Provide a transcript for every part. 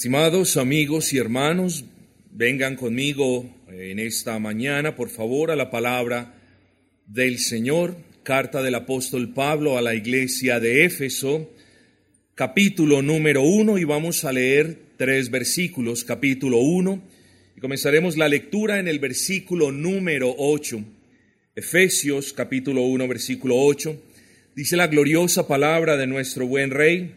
Estimados amigos y hermanos, vengan conmigo en esta mañana, por favor, a la palabra del Señor, carta del apóstol Pablo a la iglesia de Éfeso, capítulo número uno, y vamos a leer tres versículos, capítulo uno, y comenzaremos la lectura en el versículo número ocho. Efesios, capítulo uno, versículo ocho, dice la gloriosa palabra de nuestro buen Rey,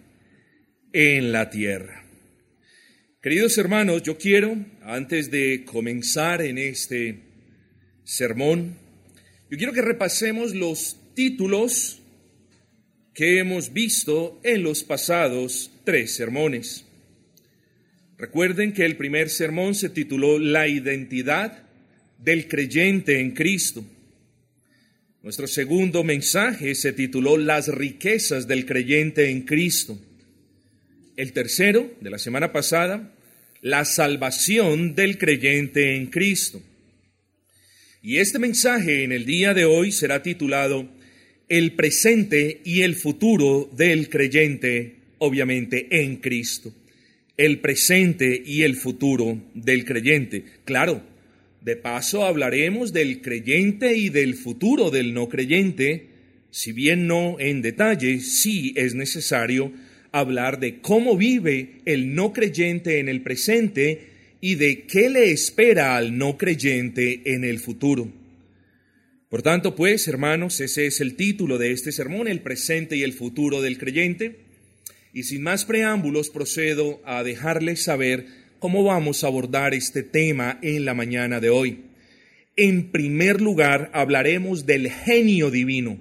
en la tierra. Queridos hermanos, yo quiero, antes de comenzar en este sermón, yo quiero que repasemos los títulos que hemos visto en los pasados tres sermones. Recuerden que el primer sermón se tituló La identidad del creyente en Cristo. Nuestro segundo mensaje se tituló Las riquezas del creyente en Cristo. El tercero, de la semana pasada, la salvación del creyente en Cristo. Y este mensaje en el día de hoy será titulado El presente y el futuro del creyente, obviamente, en Cristo. El presente y el futuro del creyente. Claro, de paso hablaremos del creyente y del futuro del no creyente, si bien no en detalle, sí es necesario hablar de cómo vive el no creyente en el presente y de qué le espera al no creyente en el futuro. Por tanto, pues, hermanos, ese es el título de este sermón, el presente y el futuro del creyente. Y sin más preámbulos, procedo a dejarles saber cómo vamos a abordar este tema en la mañana de hoy. En primer lugar, hablaremos del genio divino.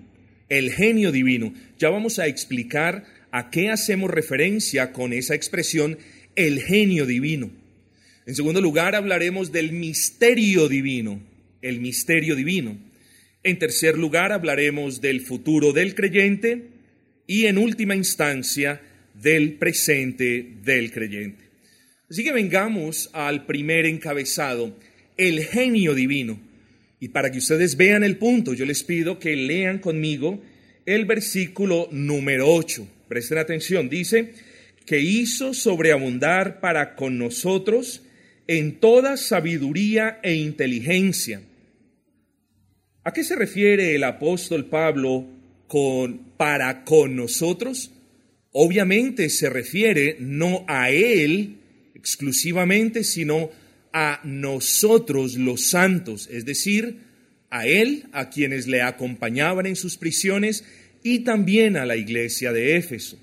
El genio divino. Ya vamos a explicar ¿A qué hacemos referencia con esa expresión el genio divino? En segundo lugar, hablaremos del misterio divino, el misterio divino. En tercer lugar, hablaremos del futuro del creyente y en última instancia, del presente del creyente. Así que vengamos al primer encabezado, el genio divino. Y para que ustedes vean el punto, yo les pido que lean conmigo el versículo número 8. Presten atención, dice que hizo sobreabundar para con nosotros en toda sabiduría e inteligencia. ¿A qué se refiere el apóstol Pablo con para con nosotros? Obviamente se refiere no a él exclusivamente, sino a nosotros los santos, es decir, a él, a quienes le acompañaban en sus prisiones y también a la iglesia de Éfeso.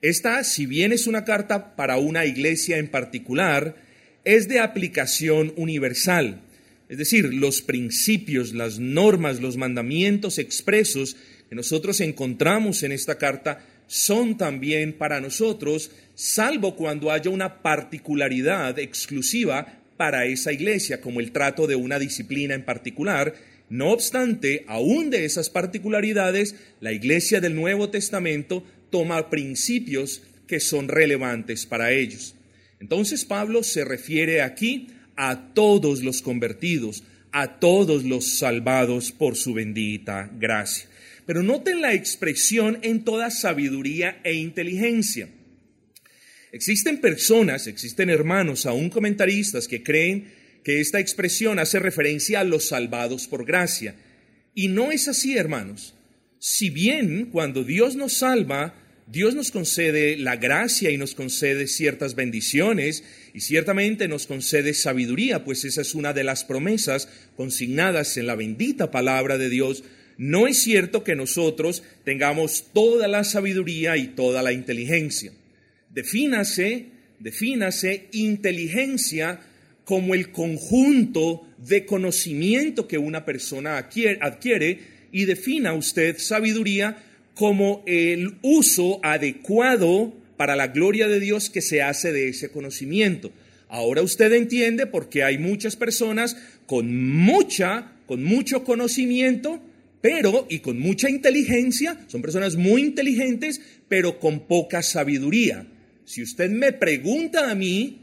Esta, si bien es una carta para una iglesia en particular, es de aplicación universal. Es decir, los principios, las normas, los mandamientos expresos que nosotros encontramos en esta carta son también para nosotros, salvo cuando haya una particularidad exclusiva para esa iglesia, como el trato de una disciplina en particular, no obstante, aún de esas particularidades, la Iglesia del Nuevo Testamento toma principios que son relevantes para ellos. Entonces Pablo se refiere aquí a todos los convertidos, a todos los salvados por su bendita gracia. Pero noten la expresión en toda sabiduría e inteligencia. Existen personas, existen hermanos, aún comentaristas que creen que esta expresión hace referencia a los salvados por gracia. Y no es así, hermanos. Si bien cuando Dios nos salva, Dios nos concede la gracia y nos concede ciertas bendiciones y ciertamente nos concede sabiduría, pues esa es una de las promesas consignadas en la bendita palabra de Dios. No es cierto que nosotros tengamos toda la sabiduría y toda la inteligencia. Defínase, defínase inteligencia como el conjunto de conocimiento que una persona adquiere, y defina usted sabiduría como el uso adecuado para la gloria de Dios que se hace de ese conocimiento. Ahora usted entiende por qué hay muchas personas con mucha, con mucho conocimiento, pero y con mucha inteligencia, son personas muy inteligentes, pero con poca sabiduría. Si usted me pregunta a mí,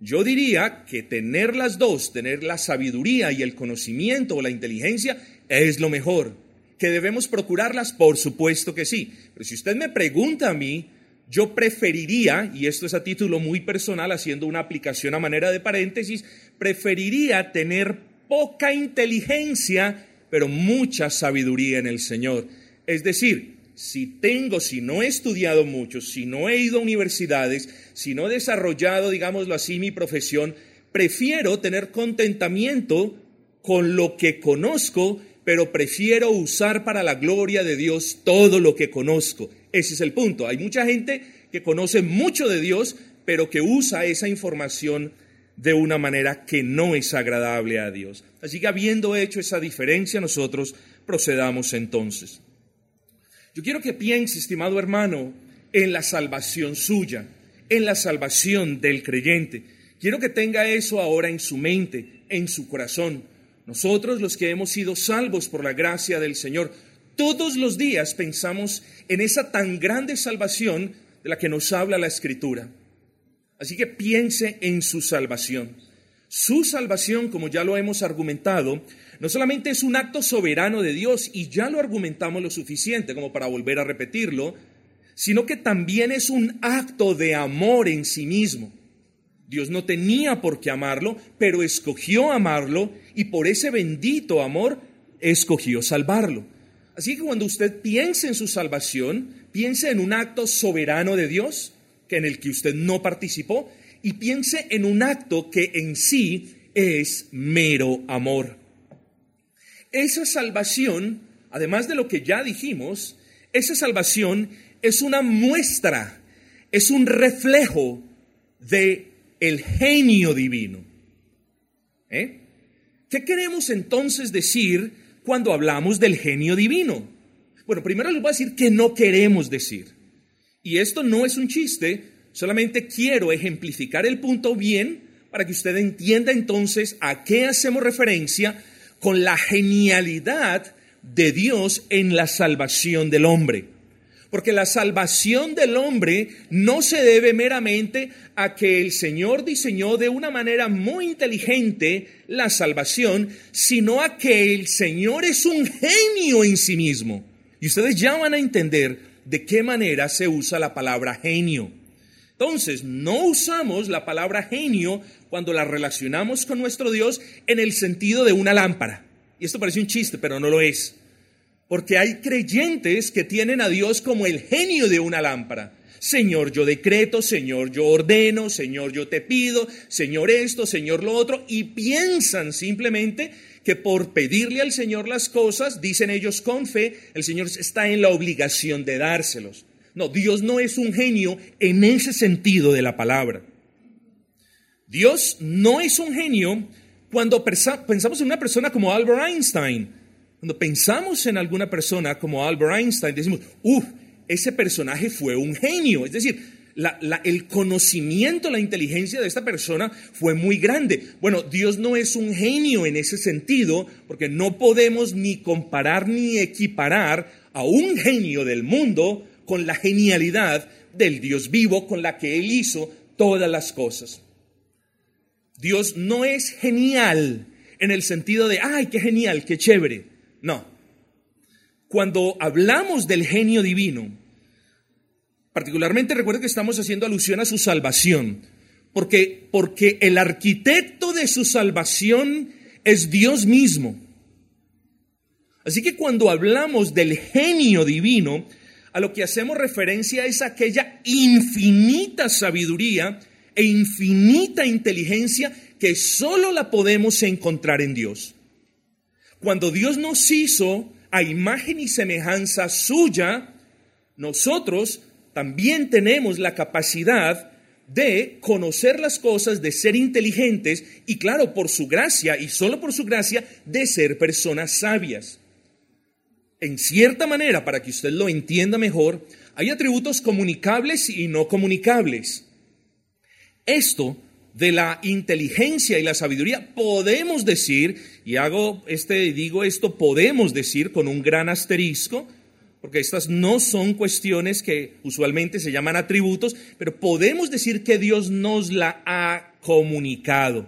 yo diría que tener las dos, tener la sabiduría y el conocimiento o la inteligencia, es lo mejor. ¿Que debemos procurarlas? Por supuesto que sí. Pero si usted me pregunta a mí, yo preferiría, y esto es a título muy personal, haciendo una aplicación a manera de paréntesis, preferiría tener poca inteligencia, pero mucha sabiduría en el Señor. Es decir, si tengo, si no he estudiado mucho, si no he ido a universidades, si no he desarrollado, digámoslo así, mi profesión, prefiero tener contentamiento con lo que conozco, pero prefiero usar para la gloria de Dios todo lo que conozco. Ese es el punto. Hay mucha gente que conoce mucho de Dios, pero que usa esa información de una manera que no es agradable a Dios. Así que habiendo hecho esa diferencia, nosotros procedamos entonces. Yo quiero que piense, estimado hermano, en la salvación suya, en la salvación del creyente. Quiero que tenga eso ahora en su mente, en su corazón. Nosotros los que hemos sido salvos por la gracia del Señor, todos los días pensamos en esa tan grande salvación de la que nos habla la Escritura. Así que piense en su salvación. Su salvación, como ya lo hemos argumentado, no solamente es un acto soberano de Dios, y ya lo argumentamos lo suficiente como para volver a repetirlo, sino que también es un acto de amor en sí mismo. Dios no tenía por qué amarlo, pero escogió amarlo y por ese bendito amor escogió salvarlo. Así que cuando usted piense en su salvación, piense en un acto soberano de Dios, que en el que usted no participó, y piense en un acto que en sí es mero amor. Esa salvación, además de lo que ya dijimos, esa salvación es una muestra, es un reflejo de el genio divino. ¿Eh? ¿Qué queremos entonces decir cuando hablamos del genio divino? Bueno, primero les voy a decir que no queremos decir. Y esto no es un chiste, solamente quiero ejemplificar el punto bien para que usted entienda entonces a qué hacemos referencia con la genialidad de Dios en la salvación del hombre. Porque la salvación del hombre no se debe meramente a que el Señor diseñó de una manera muy inteligente la salvación, sino a que el Señor es un genio en sí mismo. Y ustedes ya van a entender de qué manera se usa la palabra genio. Entonces, no usamos la palabra genio cuando la relacionamos con nuestro Dios en el sentido de una lámpara. Y esto parece un chiste, pero no lo es. Porque hay creyentes que tienen a Dios como el genio de una lámpara. Señor, yo decreto, Señor, yo ordeno, Señor, yo te pido, Señor esto, Señor lo otro, y piensan simplemente que por pedirle al Señor las cosas, dicen ellos con fe, el Señor está en la obligación de dárselos. No, Dios no es un genio en ese sentido de la palabra. Dios no es un genio cuando pensamos en una persona como Albert Einstein cuando pensamos en alguna persona como Albert Einstein, decimos, uff, ese personaje fue un genio. Es decir, el conocimiento, la inteligencia de esta persona fue muy grande. Bueno, Dios no es un genio en ese sentido, porque no podemos ni comparar ni equiparar a un genio del mundo con la genialidad del Dios vivo con la que Él hizo todas las cosas. Dios no es genial en el sentido de, ay, qué genial, qué chévere. No. Cuando hablamos del genio divino, particularmente recuerden que estamos haciendo alusión a su salvación, porque, porque el arquitecto de su salvación es Dios mismo. Así que cuando hablamos del genio divino, a lo que hacemos referencia es aquella infinita sabiduría e infinita inteligencia que solo la podemos encontrar en Dios. Cuando Dios nos hizo a imagen y semejanza suya, nosotros también tenemos la capacidad de conocer las cosas, de ser inteligentes y claro, por su gracia y solo por su gracia, de ser personas sabias. En cierta manera, para que usted lo entienda mejor, hay atributos comunicables y no comunicables. Esto de la inteligencia y la sabiduría podemos decir, y hago este digo esto podemos decir con un gran asterisco, porque estas no son cuestiones que usualmente se llaman atributos, pero podemos decir que Dios nos la ha comunicado.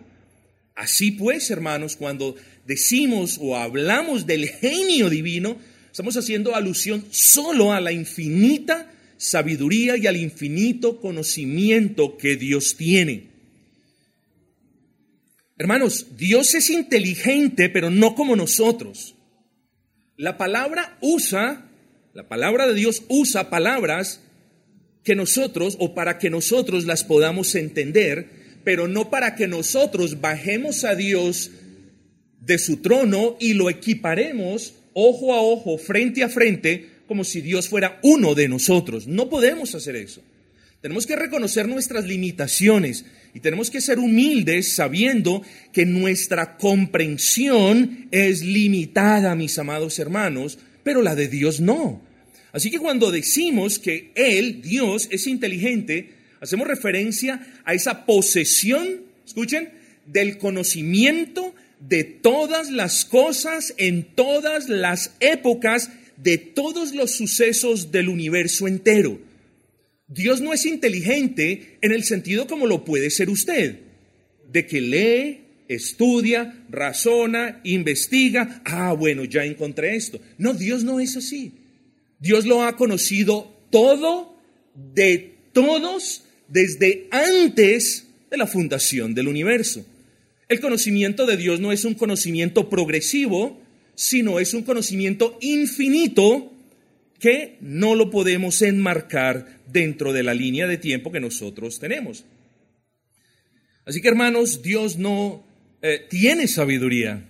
Así pues, hermanos, cuando decimos o hablamos del genio divino, estamos haciendo alusión solo a la infinita sabiduría y al infinito conocimiento que Dios tiene. Hermanos, Dios es inteligente, pero no como nosotros. La palabra usa, la palabra de Dios usa palabras que nosotros o para que nosotros las podamos entender, pero no para que nosotros bajemos a Dios de su trono y lo equiparemos ojo a ojo, frente a frente, como si Dios fuera uno de nosotros. No podemos hacer eso. Tenemos que reconocer nuestras limitaciones y tenemos que ser humildes sabiendo que nuestra comprensión es limitada, mis amados hermanos, pero la de Dios no. Así que cuando decimos que Él, Dios, es inteligente, hacemos referencia a esa posesión, escuchen, del conocimiento de todas las cosas en todas las épocas de todos los sucesos del universo entero. Dios no es inteligente en el sentido como lo puede ser usted, de que lee, estudia, razona, investiga, ah, bueno, ya encontré esto. No, Dios no es así. Dios lo ha conocido todo de todos desde antes de la fundación del universo. El conocimiento de Dios no es un conocimiento progresivo, sino es un conocimiento infinito que no lo podemos enmarcar dentro de la línea de tiempo que nosotros tenemos. Así que hermanos, Dios no eh, tiene sabiduría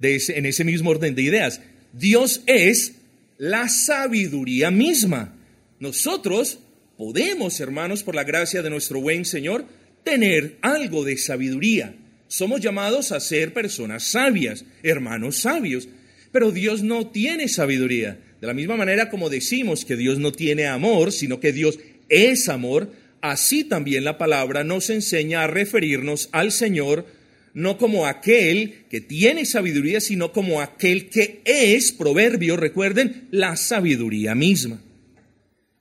en ese mismo orden de ideas. Dios es la sabiduría misma. Nosotros podemos, hermanos, por la gracia de nuestro buen Señor, tener algo de sabiduría. Somos llamados a ser personas sabias, hermanos sabios, pero Dios no tiene sabiduría. De la misma manera como decimos que Dios no tiene amor, sino que Dios es amor, así también la palabra nos enseña a referirnos al Señor no como aquel que tiene sabiduría, sino como aquel que es, proverbio, recuerden, la sabiduría misma.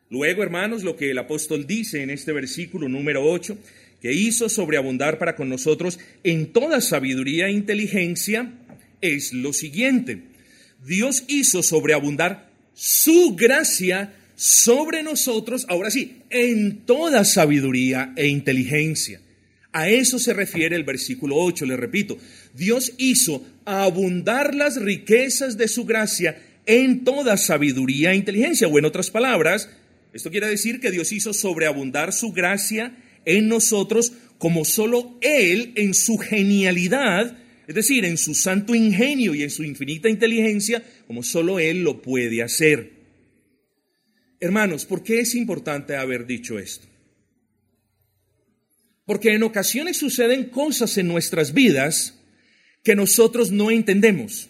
Luego, hermanos, lo que el apóstol dice en este versículo número 8, que hizo sobreabundar para con nosotros en toda sabiduría e inteligencia, es lo siguiente. Dios hizo sobreabundar su gracia sobre nosotros, ahora sí, en toda sabiduría e inteligencia. A eso se refiere el versículo 8, le repito. Dios hizo abundar las riquezas de su gracia en toda sabiduría e inteligencia. O en otras palabras, esto quiere decir que Dios hizo sobreabundar su gracia en nosotros como solo Él en su genialidad, es decir, en su santo ingenio y en su infinita inteligencia, como solo Él lo puede hacer. Hermanos, ¿por qué es importante haber dicho esto? Porque en ocasiones suceden cosas en nuestras vidas que nosotros no entendemos.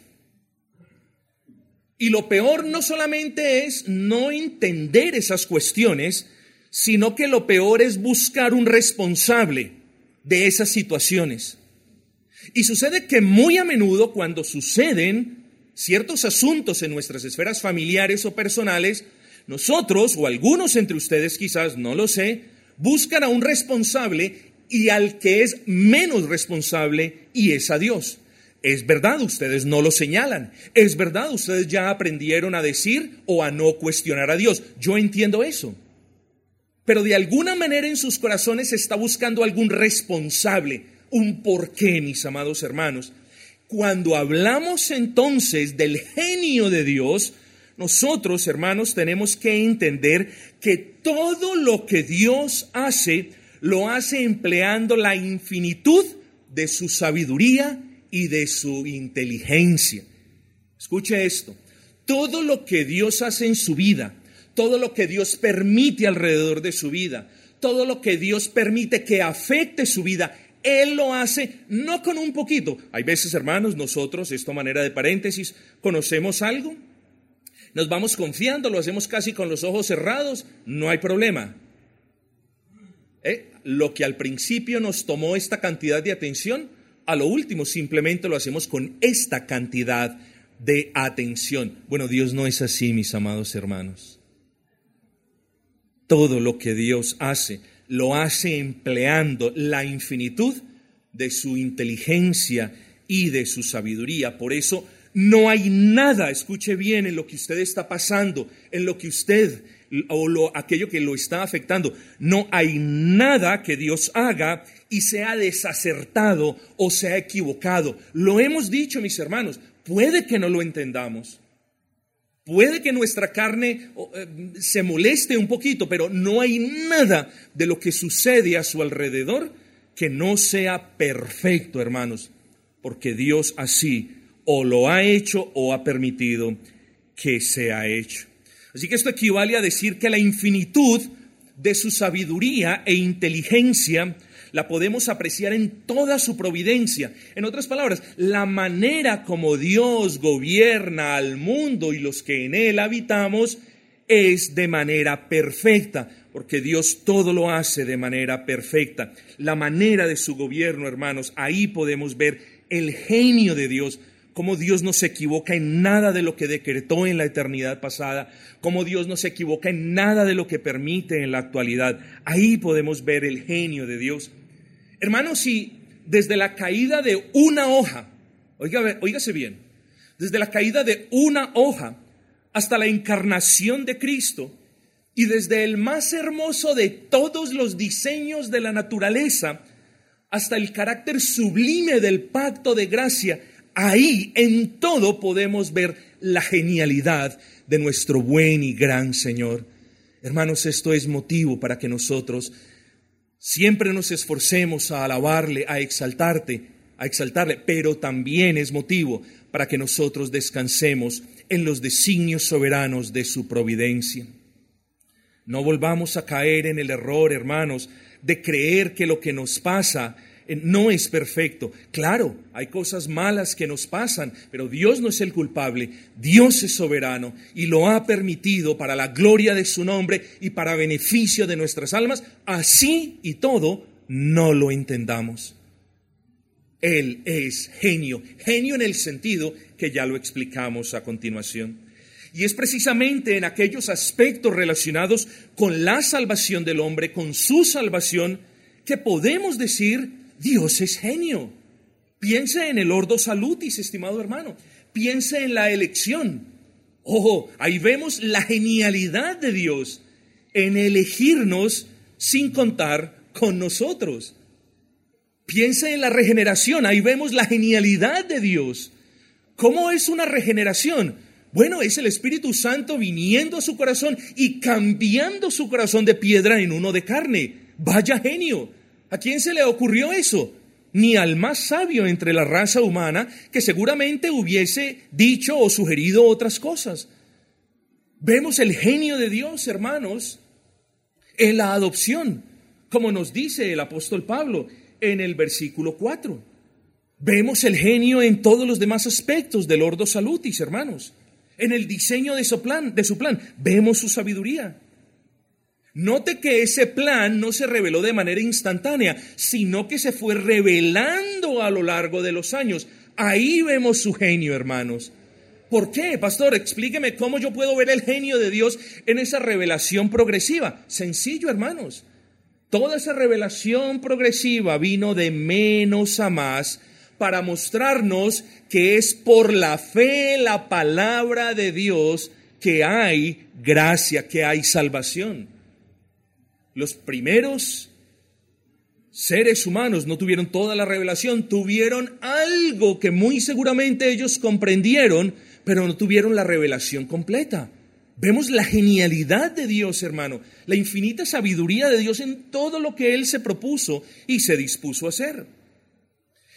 Y lo peor no solamente es no entender esas cuestiones, sino que lo peor es buscar un responsable de esas situaciones. Y sucede que muy a menudo cuando suceden ciertos asuntos en nuestras esferas familiares o personales, nosotros o algunos entre ustedes quizás, no lo sé, buscan a un responsable y al que es menos responsable y es a Dios. Es verdad, ustedes no lo señalan. Es verdad, ustedes ya aprendieron a decir o a no cuestionar a Dios. Yo entiendo eso pero de alguna manera en sus corazones está buscando algún responsable, un porqué, mis amados hermanos. Cuando hablamos entonces del genio de Dios, nosotros, hermanos, tenemos que entender que todo lo que Dios hace, lo hace empleando la infinitud de su sabiduría y de su inteligencia. Escuche esto, todo lo que Dios hace en su vida, todo lo que Dios permite alrededor de su vida, todo lo que Dios permite que afecte su vida, Él lo hace no con un poquito. Hay veces, hermanos, nosotros, esto manera de paréntesis, conocemos algo nos vamos confiando, lo hacemos casi con los ojos cerrados, no hay problema. ¿Eh? Lo que al principio nos tomó esta cantidad de atención, a lo último simplemente lo hacemos con esta cantidad de atención. Bueno, Dios no es así, mis amados hermanos. Todo lo que Dios hace, lo hace empleando la infinitud de su inteligencia y de su sabiduría. Por eso no hay nada, escuche bien, en lo que usted está pasando, en lo que usted o lo, aquello que lo está afectando. No hay nada que Dios haga y sea desacertado o sea equivocado. Lo hemos dicho, mis hermanos, puede que no lo entendamos. Puede que nuestra carne eh, se moleste un poquito, pero no hay nada de lo que sucede a su alrededor que no sea perfecto, hermanos, porque Dios así o lo ha hecho o ha permitido que sea hecho. Así que esto equivale a decir que la infinitud de su sabiduría e inteligencia la podemos apreciar en toda su providencia. En otras palabras, la manera como Dios gobierna al mundo y los que en él habitamos es de manera perfecta, porque Dios todo lo hace de manera perfecta. La manera de su gobierno, hermanos, ahí podemos ver el genio de Dios, cómo Dios no se equivoca en nada de lo que decretó en la eternidad pasada, cómo Dios no se equivoca en nada de lo que permite en la actualidad. Ahí podemos ver el genio de Dios. Hermanos, si desde la caída de una hoja, oígase bien, desde la caída de una hoja hasta la encarnación de Cristo, y desde el más hermoso de todos los diseños de la naturaleza hasta el carácter sublime del pacto de gracia, ahí en todo podemos ver la genialidad de nuestro buen y gran Señor. Hermanos, esto es motivo para que nosotros Siempre nos esforcemos a alabarle, a exaltarte, a exaltarle, pero también es motivo para que nosotros descansemos en los designios soberanos de su providencia. No volvamos a caer en el error, hermanos, de creer que lo que nos pasa no es perfecto. Claro, hay cosas malas que nos pasan, pero Dios no es el culpable, Dios es soberano y lo ha permitido para la gloria de su nombre y para beneficio de nuestras almas, así y todo no lo entendamos. Él es genio, genio en el sentido que ya lo explicamos a continuación. Y es precisamente en aquellos aspectos relacionados con la salvación del hombre, con su salvación, que podemos decir Dios es genio. Piense en el ordo salutis, estimado hermano. Piense en la elección. Ojo, ahí vemos la genialidad de Dios en elegirnos sin contar con nosotros. Piense en la regeneración, ahí vemos la genialidad de Dios. ¿Cómo es una regeneración? Bueno, es el Espíritu Santo viniendo a su corazón y cambiando su corazón de piedra en uno de carne. Vaya genio. ¿A quién se le ocurrió eso? Ni al más sabio entre la raza humana que seguramente hubiese dicho o sugerido otras cosas. Vemos el genio de Dios, hermanos, en la adopción, como nos dice el apóstol Pablo en el versículo 4. Vemos el genio en todos los demás aspectos del ordo salutis, hermanos. En el diseño de su plan, de su plan vemos su sabiduría. Note que ese plan no se reveló de manera instantánea, sino que se fue revelando a lo largo de los años. Ahí vemos su genio, hermanos. ¿Por qué, pastor? Explíqueme cómo yo puedo ver el genio de Dios en esa revelación progresiva. Sencillo, hermanos. Toda esa revelación progresiva vino de menos a más para mostrarnos que es por la fe, la palabra de Dios, que hay gracia, que hay salvación los primeros seres humanos no tuvieron toda la revelación, tuvieron algo que muy seguramente ellos comprendieron, pero no tuvieron la revelación completa. Vemos la genialidad de Dios, hermano, la infinita sabiduría de Dios en todo lo que Él se propuso y se dispuso a hacer.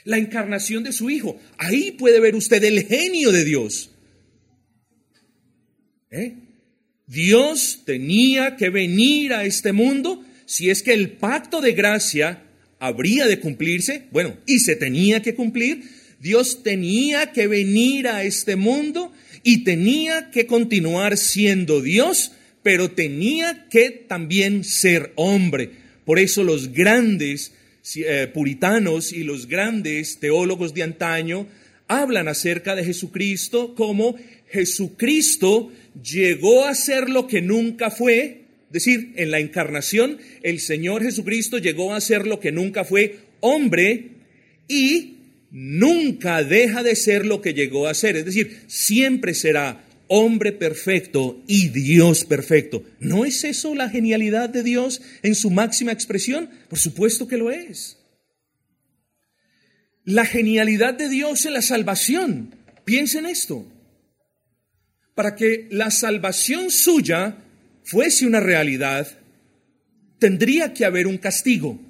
La encarnación de su Hijo, ahí puede ver usted el genio de Dios. ¿Eh? Dios tenía que venir a este mundo si es que el pacto de gracia habría de cumplirse, bueno, y se tenía que cumplir, Dios tenía que venir a este mundo y tenía que continuar siendo Dios, pero tenía que también ser hombre. Por eso los grandes eh, puritanos y los grandes teólogos de antaño hablan acerca de Jesucristo como Jesucristo llegó a ser lo que nunca fue, es decir, en la encarnación el Señor Jesucristo llegó a ser lo que nunca fue, hombre, y nunca deja de ser lo que llegó a ser, es decir, siempre será hombre perfecto y Dios perfecto. ¿No es eso la genialidad de Dios en su máxima expresión? Por supuesto que lo es. La genialidad de Dios en la salvación. Piensen esto. Para que la salvación suya fuese una realidad, tendría que haber un castigo.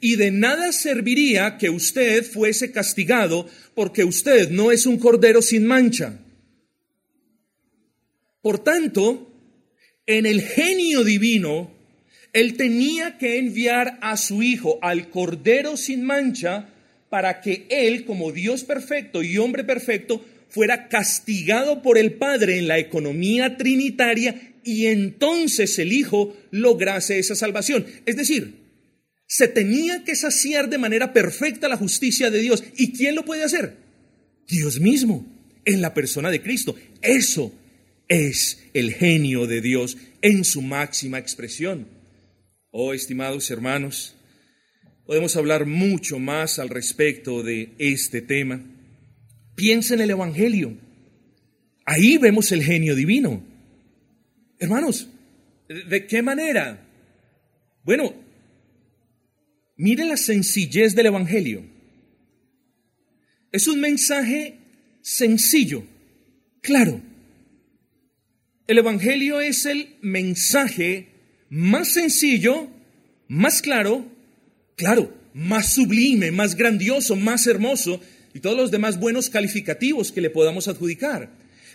Y de nada serviría que usted fuese castigado porque usted no es un cordero sin mancha. Por tanto, en el genio divino, él tenía que enviar a su hijo, al cordero sin mancha, para que él, como Dios perfecto y hombre perfecto, fuera castigado por el Padre en la economía trinitaria y entonces el Hijo lograse esa salvación. Es decir, se tenía que saciar de manera perfecta la justicia de Dios. ¿Y quién lo puede hacer? Dios mismo, en la persona de Cristo. Eso es el genio de Dios en su máxima expresión. Oh, estimados hermanos, podemos hablar mucho más al respecto de este tema. Piensa en el Evangelio. Ahí vemos el genio divino. Hermanos, ¿de qué manera? Bueno, Mire la sencillez del Evangelio. Es un mensaje sencillo, claro. El Evangelio es el mensaje más sencillo, más claro, claro, más sublime, más grandioso, más hermoso y todos los demás buenos calificativos que le podamos adjudicar.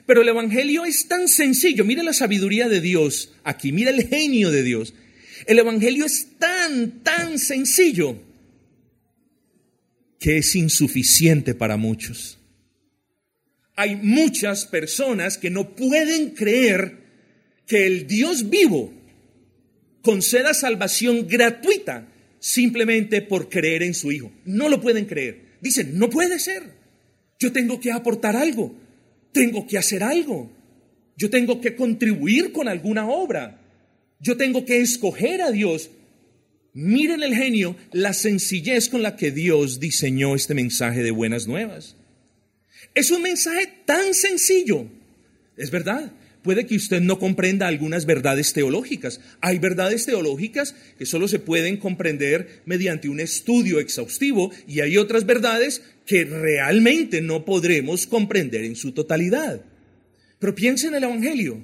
Pero el Evangelio es tan sencillo, mire la sabiduría de Dios aquí, mira el genio de Dios. El Evangelio es tan, tan sencillo que es insuficiente para muchos. Hay muchas personas que no pueden creer que el Dios vivo conceda salvación gratuita simplemente por creer en su Hijo. No lo pueden creer. Dicen, no puede ser. Yo tengo que aportar algo. Tengo que hacer algo. Yo tengo que contribuir con alguna obra. Yo tengo que escoger a Dios. Miren el genio, la sencillez con la que Dios diseñó este mensaje de buenas nuevas. Es un mensaje tan sencillo. Es verdad, puede que usted no comprenda algunas verdades teológicas. Hay verdades teológicas que solo se pueden comprender mediante un estudio exhaustivo y hay otras verdades que realmente no podremos comprender en su totalidad. Pero piensen en el Evangelio.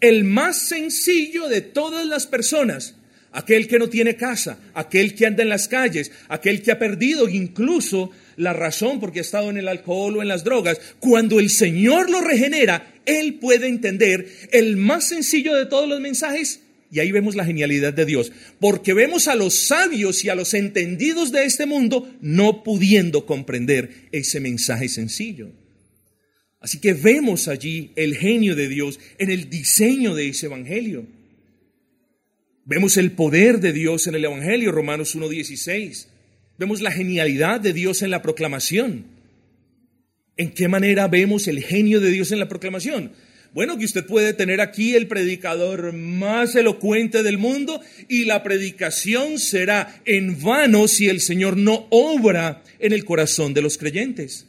El más sencillo de todas las personas, aquel que no tiene casa, aquel que anda en las calles, aquel que ha perdido incluso la razón porque ha estado en el alcohol o en las drogas, cuando el Señor lo regenera, Él puede entender el más sencillo de todos los mensajes. Y ahí vemos la genialidad de Dios, porque vemos a los sabios y a los entendidos de este mundo no pudiendo comprender ese mensaje sencillo. Así que vemos allí el genio de Dios en el diseño de ese Evangelio. Vemos el poder de Dios en el Evangelio, Romanos 1.16. Vemos la genialidad de Dios en la proclamación. ¿En qué manera vemos el genio de Dios en la proclamación? Bueno, que usted puede tener aquí el predicador más elocuente del mundo y la predicación será en vano si el Señor no obra en el corazón de los creyentes.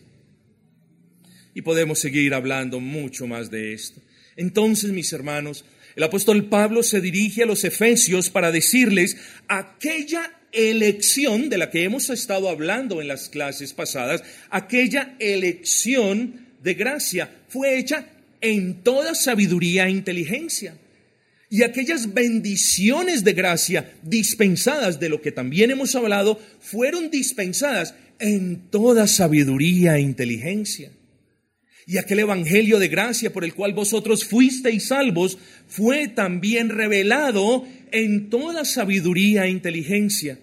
Y podemos seguir hablando mucho más de esto. Entonces, mis hermanos, el apóstol Pablo se dirige a los efesios para decirles aquella elección de la que hemos estado hablando en las clases pasadas, aquella elección de gracia fue hecha en toda sabiduría e inteligencia. Y aquellas bendiciones de gracia dispensadas, de lo que también hemos hablado, fueron dispensadas en toda sabiduría e inteligencia. Y aquel Evangelio de gracia por el cual vosotros fuisteis salvos fue también revelado en toda sabiduría e inteligencia.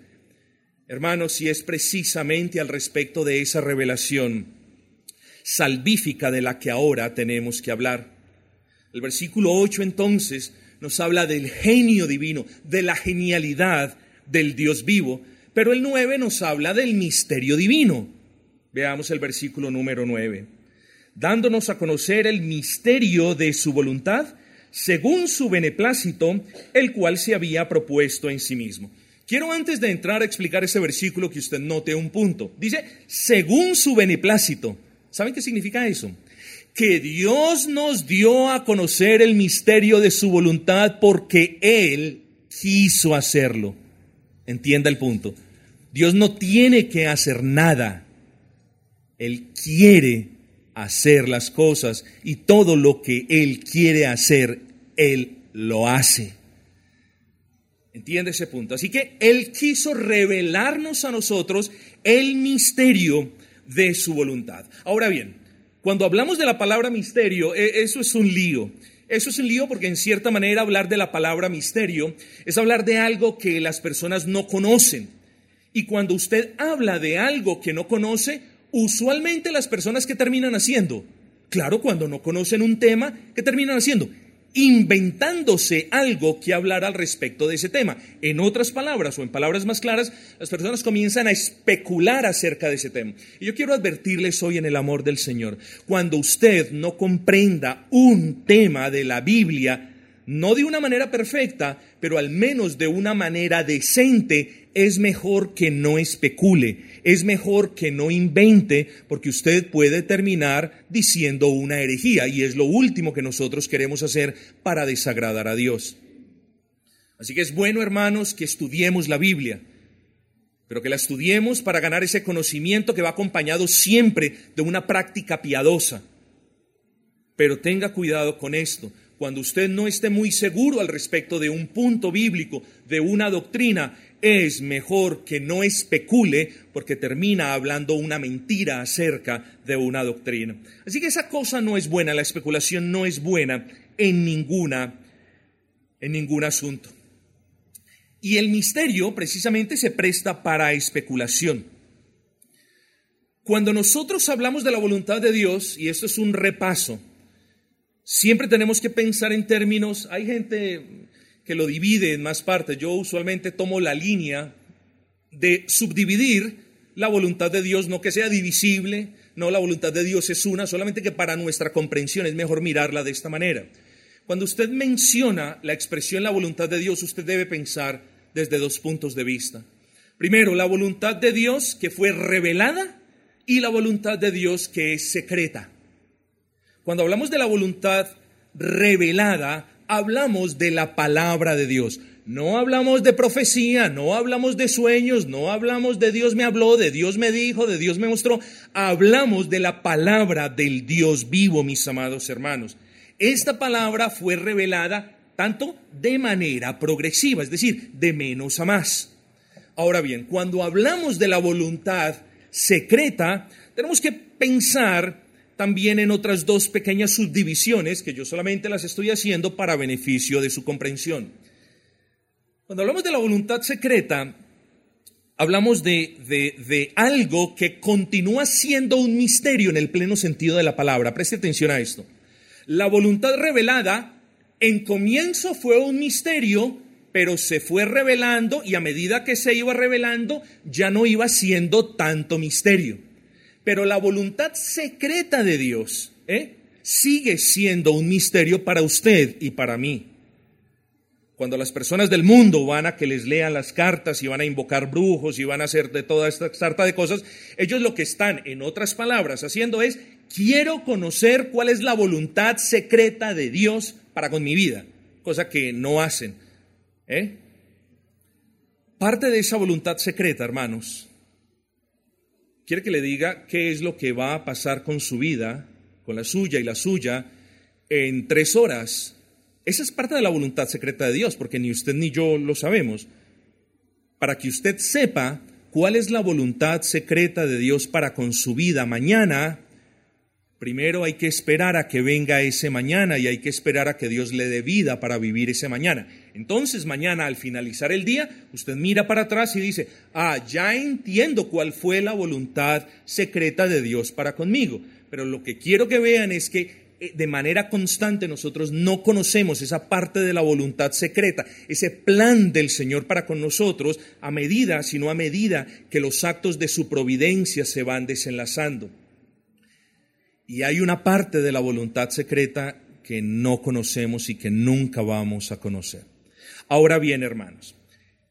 Hermanos, y es precisamente al respecto de esa revelación salvífica de la que ahora tenemos que hablar. El versículo 8 entonces nos habla del genio divino, de la genialidad del Dios vivo, pero el 9 nos habla del misterio divino. Veamos el versículo número 9. Dándonos a conocer el misterio de su voluntad, según su beneplácito, el cual se había propuesto en sí mismo. Quiero antes de entrar a explicar ese versículo que usted note un punto. Dice, según su beneplácito. ¿Saben qué significa eso? Que Dios nos dio a conocer el misterio de su voluntad porque Él quiso hacerlo. Entienda el punto. Dios no tiene que hacer nada. Él quiere hacer las cosas y todo lo que Él quiere hacer, Él lo hace. ¿Entiende ese punto? Así que Él quiso revelarnos a nosotros el misterio de su voluntad. Ahora bien, cuando hablamos de la palabra misterio, e, eso es un lío. Eso es un lío porque en cierta manera hablar de la palabra misterio es hablar de algo que las personas no conocen. Y cuando usted habla de algo que no conoce, usualmente las personas que terminan haciendo, claro, cuando no conocen un tema, ¿qué terminan haciendo? Inventándose algo que hablar al respecto de ese tema. En otras palabras, o en palabras más claras, las personas comienzan a especular acerca de ese tema. Y yo quiero advertirles hoy en el amor del Señor, cuando usted no comprenda un tema de la Biblia, no de una manera perfecta, pero al menos de una manera decente, es mejor que no especule, es mejor que no invente, porque usted puede terminar diciendo una herejía, y es lo último que nosotros queremos hacer para desagradar a Dios. Así que es bueno, hermanos, que estudiemos la Biblia, pero que la estudiemos para ganar ese conocimiento que va acompañado siempre de una práctica piadosa. Pero tenga cuidado con esto cuando usted no esté muy seguro al respecto de un punto bíblico, de una doctrina, es mejor que no especule porque termina hablando una mentira acerca de una doctrina. Así que esa cosa no es buena, la especulación no es buena en ninguna en ningún asunto. Y el misterio precisamente se presta para especulación. Cuando nosotros hablamos de la voluntad de Dios, y esto es un repaso, Siempre tenemos que pensar en términos, hay gente que lo divide en más partes, yo usualmente tomo la línea de subdividir la voluntad de Dios, no que sea divisible, no la voluntad de Dios es una, solamente que para nuestra comprensión es mejor mirarla de esta manera. Cuando usted menciona la expresión la voluntad de Dios, usted debe pensar desde dos puntos de vista. Primero, la voluntad de Dios que fue revelada y la voluntad de Dios que es secreta. Cuando hablamos de la voluntad revelada, hablamos de la palabra de Dios. No hablamos de profecía, no hablamos de sueños, no hablamos de Dios me habló, de Dios me dijo, de Dios me mostró. Hablamos de la palabra del Dios vivo, mis amados hermanos. Esta palabra fue revelada tanto de manera progresiva, es decir, de menos a más. Ahora bien, cuando hablamos de la voluntad secreta, tenemos que pensar también en otras dos pequeñas subdivisiones que yo solamente las estoy haciendo para beneficio de su comprensión. Cuando hablamos de la voluntad secreta, hablamos de, de, algo que continúa siendo un misterio en el pleno sentido de la palabra. Preste atención a esto. La voluntad revelada en comienzo fue un misterio, pero se fue revelando y a medida que se iba revelando ya no iba siendo tanto misterio. Pero la voluntad secreta de Dios ¿eh? sigue siendo un misterio para usted y para mí. Cuando las personas del mundo van a que les lean las cartas y van a invocar brujos y van a hacer de toda esta sarta de cosas, ellos lo que están, en otras palabras, haciendo es, quiero conocer cuál es la voluntad secreta de Dios para con mi vida, cosa que no hacen. ¿eh? Parte de esa voluntad secreta, hermanos, quiere que le diga qué es lo que va a pasar con su vida, con la suya y la suya, en tres horas. Esa es parte de la voluntad secreta de Dios, porque ni usted ni yo lo sabemos. Para que usted sepa cuál es la voluntad secreta de Dios para con su vida mañana, Primero hay que esperar a que venga ese mañana y hay que esperar a que Dios le dé vida para vivir ese mañana. Entonces mañana al finalizar el día, usted mira para atrás y dice, ah, ya entiendo cuál fue la voluntad secreta de Dios para conmigo. pero lo que quiero que vean es que eh, de manera constante nosotros no conocemos esa parte de la voluntad secreta, ese plan del Señor para con nosotros a medida, sino a medida que los actos de su providencia se van desenlazando. Y hay una parte de la voluntad secreta que no conocemos y que nunca vamos a conocer. Ahora bien, hermanos,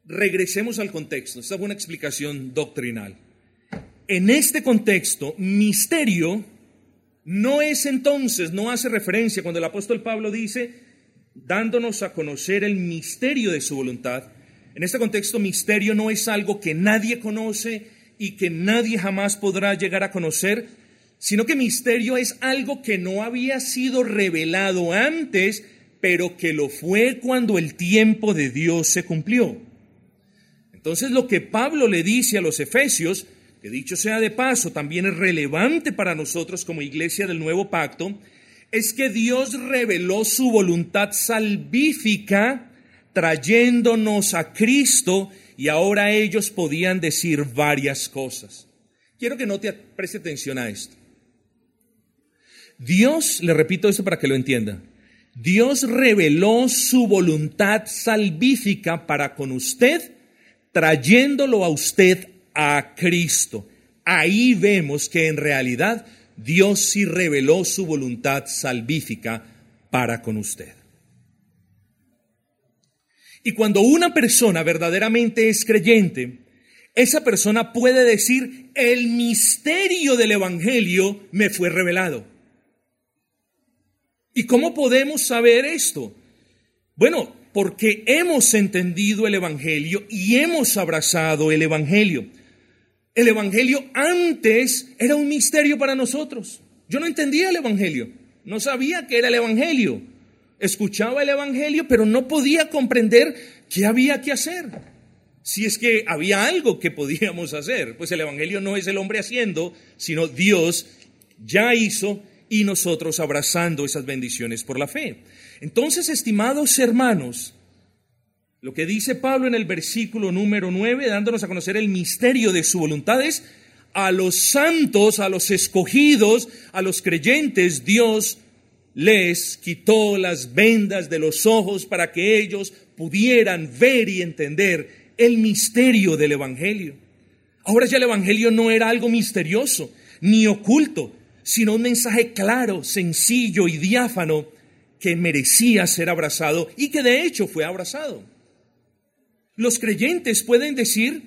regresemos al contexto. Esta es una explicación doctrinal. En este contexto, misterio no es entonces, no hace referencia cuando el apóstol Pablo dice, dándonos a conocer el misterio de su voluntad. En este contexto, misterio no es algo que nadie conoce y que nadie jamás podrá llegar a conocer, sino que misterio es algo que no había sido revelado antes, pero que lo fue cuando el tiempo de Dios se cumplió. Entonces lo que Pablo le dice a los efesios, que dicho sea de paso, también es relevante para nosotros como iglesia del nuevo pacto, es que Dios reveló su voluntad salvífica trayéndonos a Cristo y ahora ellos podían decir varias cosas. Quiero que no te preste atención a esto. Dios, le repito eso para que lo entienda, Dios reveló su voluntad salvífica para con usted, trayéndolo a usted a Cristo. Ahí vemos que en realidad Dios sí reveló su voluntad salvífica para con usted. Y cuando una persona verdaderamente es creyente, esa persona puede decir, el misterio del Evangelio me fue revelado. ¿Y cómo podemos saber esto? Bueno, porque hemos entendido el Evangelio y hemos abrazado el Evangelio. El Evangelio antes era un misterio para nosotros. Yo no entendía el Evangelio, no sabía qué era el Evangelio. Escuchaba el Evangelio, pero no podía comprender qué había que hacer. Si es que había algo que podíamos hacer, pues el Evangelio no es el hombre haciendo, sino Dios ya hizo y nosotros abrazando esas bendiciones por la fe. Entonces, estimados hermanos, lo que dice Pablo en el versículo número 9, dándonos a conocer el misterio de su voluntad, es a los santos, a los escogidos, a los creyentes, Dios les quitó las vendas de los ojos para que ellos pudieran ver y entender el misterio del Evangelio. Ahora ya el Evangelio no era algo misterioso ni oculto, sino un mensaje claro, sencillo y diáfano que merecía ser abrazado y que de hecho fue abrazado. Los creyentes pueden decir,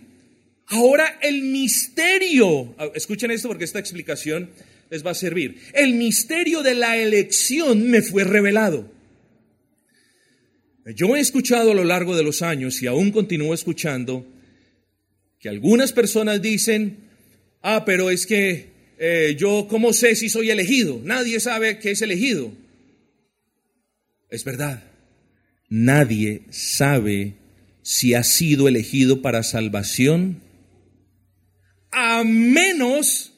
ahora el misterio, ah, escuchen esto porque esta explicación les va a servir, el misterio de la elección me fue revelado. Yo he escuchado a lo largo de los años y aún continúo escuchando que algunas personas dicen, ah, pero es que eh, yo, ¿cómo sé si soy elegido? Nadie sabe que es elegido. Es verdad, nadie sabe si ha sido elegido para salvación, a menos,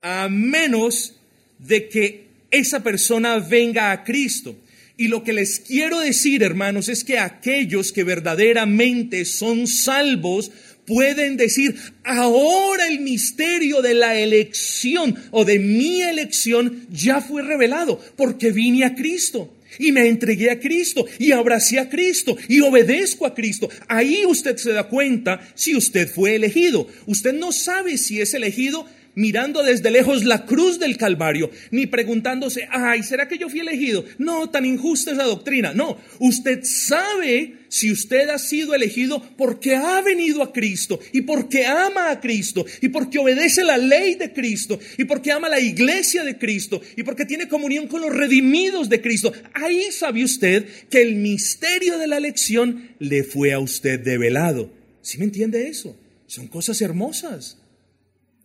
a menos de que esa persona venga a Cristo. Y lo que les quiero decir, hermanos, es que aquellos que verdaderamente son salvos pueden decir, ahora el misterio de la elección o de mi elección ya fue revelado porque vine a Cristo y me entregué a Cristo y abracé a Cristo y obedezco a Cristo. Ahí usted se da cuenta si usted fue elegido. Usted no sabe si es elegido mirando desde lejos la cruz del Calvario, ni preguntándose, ay, ¿será que yo fui elegido? No, tan injusta esa doctrina. No, usted sabe si usted ha sido elegido porque ha venido a Cristo y porque ama a Cristo y porque obedece la ley de Cristo y porque ama la iglesia de Cristo y porque tiene comunión con los redimidos de Cristo. Ahí sabe usted que el misterio de la elección le fue a usted develado. ¿Sí me entiende eso? Son cosas hermosas.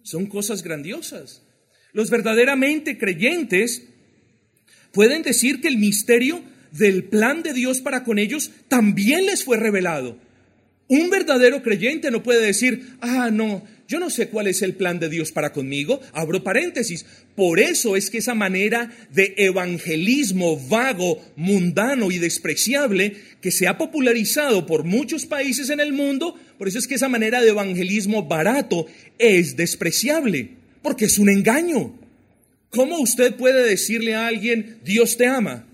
Son cosas grandiosas. Los verdaderamente creyentes pueden decir que el misterio del plan de Dios para con ellos también les fue revelado. Un verdadero creyente no puede decir, ah, no, yo no sé cuál es el plan de Dios para conmigo. Abro paréntesis. Por eso es que esa manera de evangelismo vago, mundano y despreciable que se ha popularizado por muchos países en el mundo, por eso es que esa manera de evangelismo barato es despreciable, porque es un engaño. ¿Cómo usted puede decirle a alguien, Dios te ama?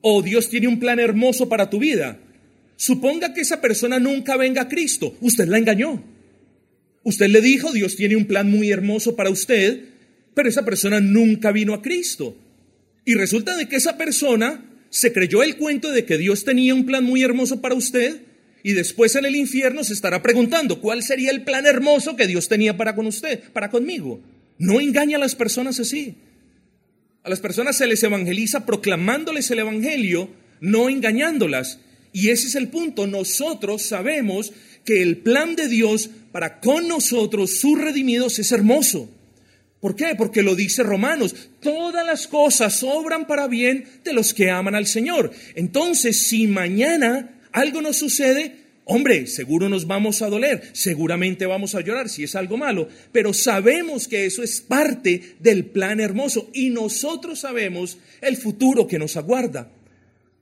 O Dios tiene un plan hermoso para tu vida. Suponga que esa persona nunca venga a Cristo. Usted la engañó. Usted le dijo, Dios tiene un plan muy hermoso para usted, pero esa persona nunca vino a Cristo. Y resulta de que esa persona se creyó el cuento de que Dios tenía un plan muy hermoso para usted y después en el infierno se estará preguntando cuál sería el plan hermoso que Dios tenía para con usted, para conmigo. No engaña a las personas así. A las personas se les evangeliza proclamándoles el evangelio, no engañándolas. Y ese es el punto. Nosotros sabemos que el plan de Dios para con nosotros, sus redimidos, es hermoso. ¿Por qué? Porque lo dice Romanos, todas las cosas obran para bien de los que aman al Señor. Entonces, si mañana algo nos sucede, hombre, seguro nos vamos a doler, seguramente vamos a llorar si es algo malo, pero sabemos que eso es parte del plan hermoso y nosotros sabemos el futuro que nos aguarda.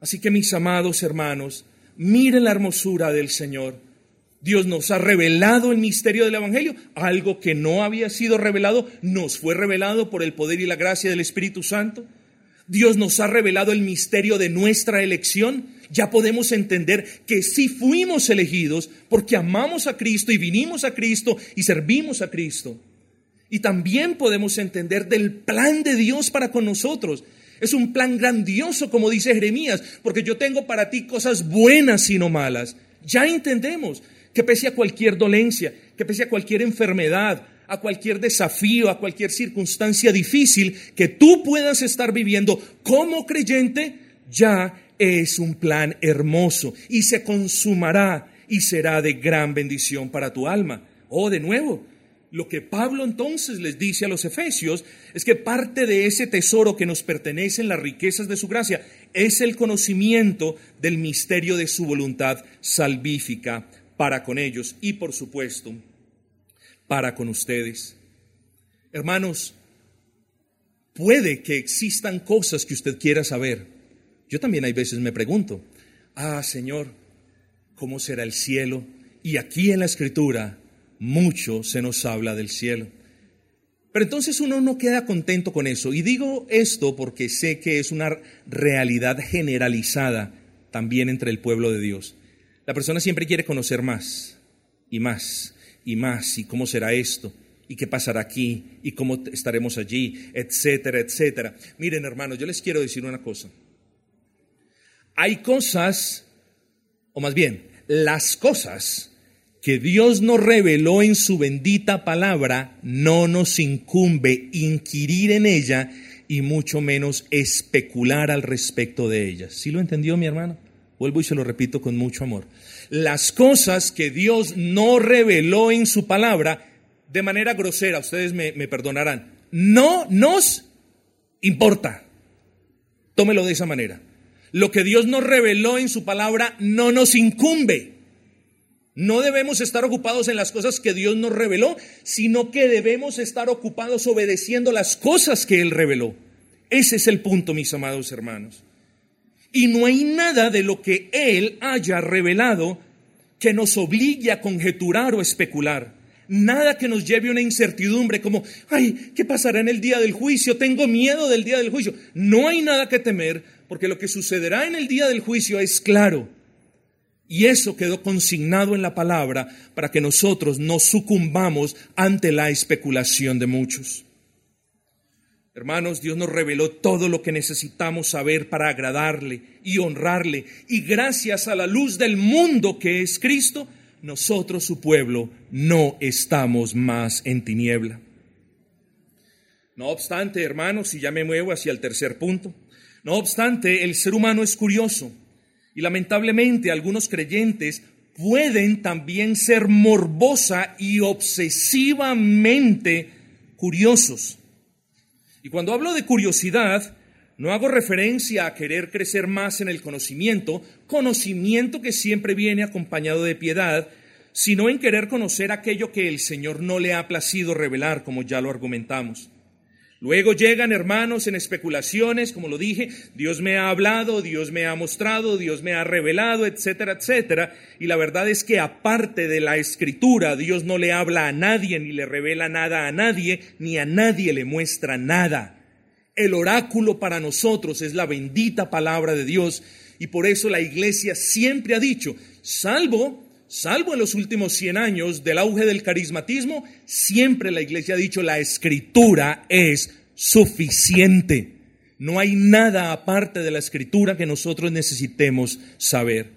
Así que mis amados hermanos, miren la hermosura del Señor. Dios nos ha revelado el misterio del Evangelio, algo que no había sido revelado, nos fue revelado por el poder y la gracia del Espíritu Santo. Dios nos ha revelado el misterio de nuestra elección. Ya podemos entender que sí fuimos elegidos porque amamos a Cristo y vinimos a Cristo y servimos a Cristo. Y también podemos entender del plan de Dios para con nosotros. Es un plan grandioso, como dice Jeremías, porque yo tengo para ti cosas buenas y no malas. Ya entendemos que pese a cualquier dolencia, que pese a cualquier enfermedad, a cualquier desafío, a cualquier circunstancia difícil que tú puedas estar viviendo como creyente, ya es un plan hermoso y se consumará y será de gran bendición para tu alma. Oh, de nuevo, lo que Pablo entonces les dice a los efesios es que parte de ese tesoro que nos pertenece en las riquezas de su gracia es el conocimiento del misterio de su voluntad salvífica para con ellos y por supuesto para con ustedes. Hermanos, puede que existan cosas que usted quiera saber. Yo también hay veces me pregunto, ah Señor, ¿cómo será el cielo? Y aquí en la escritura mucho se nos habla del cielo. Pero entonces uno no queda contento con eso. Y digo esto porque sé que es una realidad generalizada también entre el pueblo de Dios. La persona siempre quiere conocer más y más y más y cómo será esto y qué pasará aquí y cómo estaremos allí, etcétera, etcétera. Miren hermanos, yo les quiero decir una cosa. Hay cosas, o más bien, las cosas que Dios nos reveló en su bendita palabra, no nos incumbe inquirir en ella y mucho menos especular al respecto de ellas. ¿Sí lo entendió mi hermano? Vuelvo y se lo repito con mucho amor. Las cosas que Dios no reveló en su palabra, de manera grosera, ustedes me, perdonarán, no nos importa. Tómelo de esa manera. Lo que Dios nos reveló en su palabra no nos incumbe. No debemos estar ocupados en las cosas que Dios nos reveló, sino que debemos estar ocupados obedeciendo las cosas que Él reveló. Ese es el punto, mis amados hermanos. Y no hay nada de lo que Él haya revelado que nos obligue a conjeturar o especular. Nada que nos lleve a una incertidumbre como, ay, ¿qué pasará en el día del juicio? Tengo miedo del día del juicio. No hay nada que temer porque lo que sucederá en el día del juicio es claro. Y eso quedó consignado en la palabra para que nosotros no sucumbamos ante la especulación de muchos. Hermanos, Dios nos reveló todo lo que necesitamos saber para agradarle y honrarle. Y gracias a la luz del mundo que es Cristo, nosotros, su pueblo, no estamos más en tiniebla. No obstante, hermanos, y ya me muevo hacia el tercer punto, no obstante, el ser humano es curioso y lamentablemente algunos creyentes pueden también ser morbosa y obsesivamente curiosos. Y cuando hablo de curiosidad, no hago referencia a querer crecer más en el conocimiento, conocimiento que siempre viene acompañado de piedad, sino en querer conocer aquello que el Señor no le ha placido revelar, como ya lo argumentamos. Luego llegan hermanos en especulaciones, como lo dije, Dios me ha hablado, Dios me ha mostrado, Dios me ha revelado, etcétera, etcétera. Y la verdad es que aparte de la escritura, Dios no le habla a nadie, ni le revela nada a nadie, ni a nadie le muestra nada. El oráculo para nosotros es la bendita palabra de Dios y por eso la iglesia siempre ha dicho, salvo, salvo en los últimos 100 años del auge del carismatismo, siempre la iglesia ha dicho, la escritura es suficiente. No hay nada aparte de la escritura que nosotros necesitemos saber.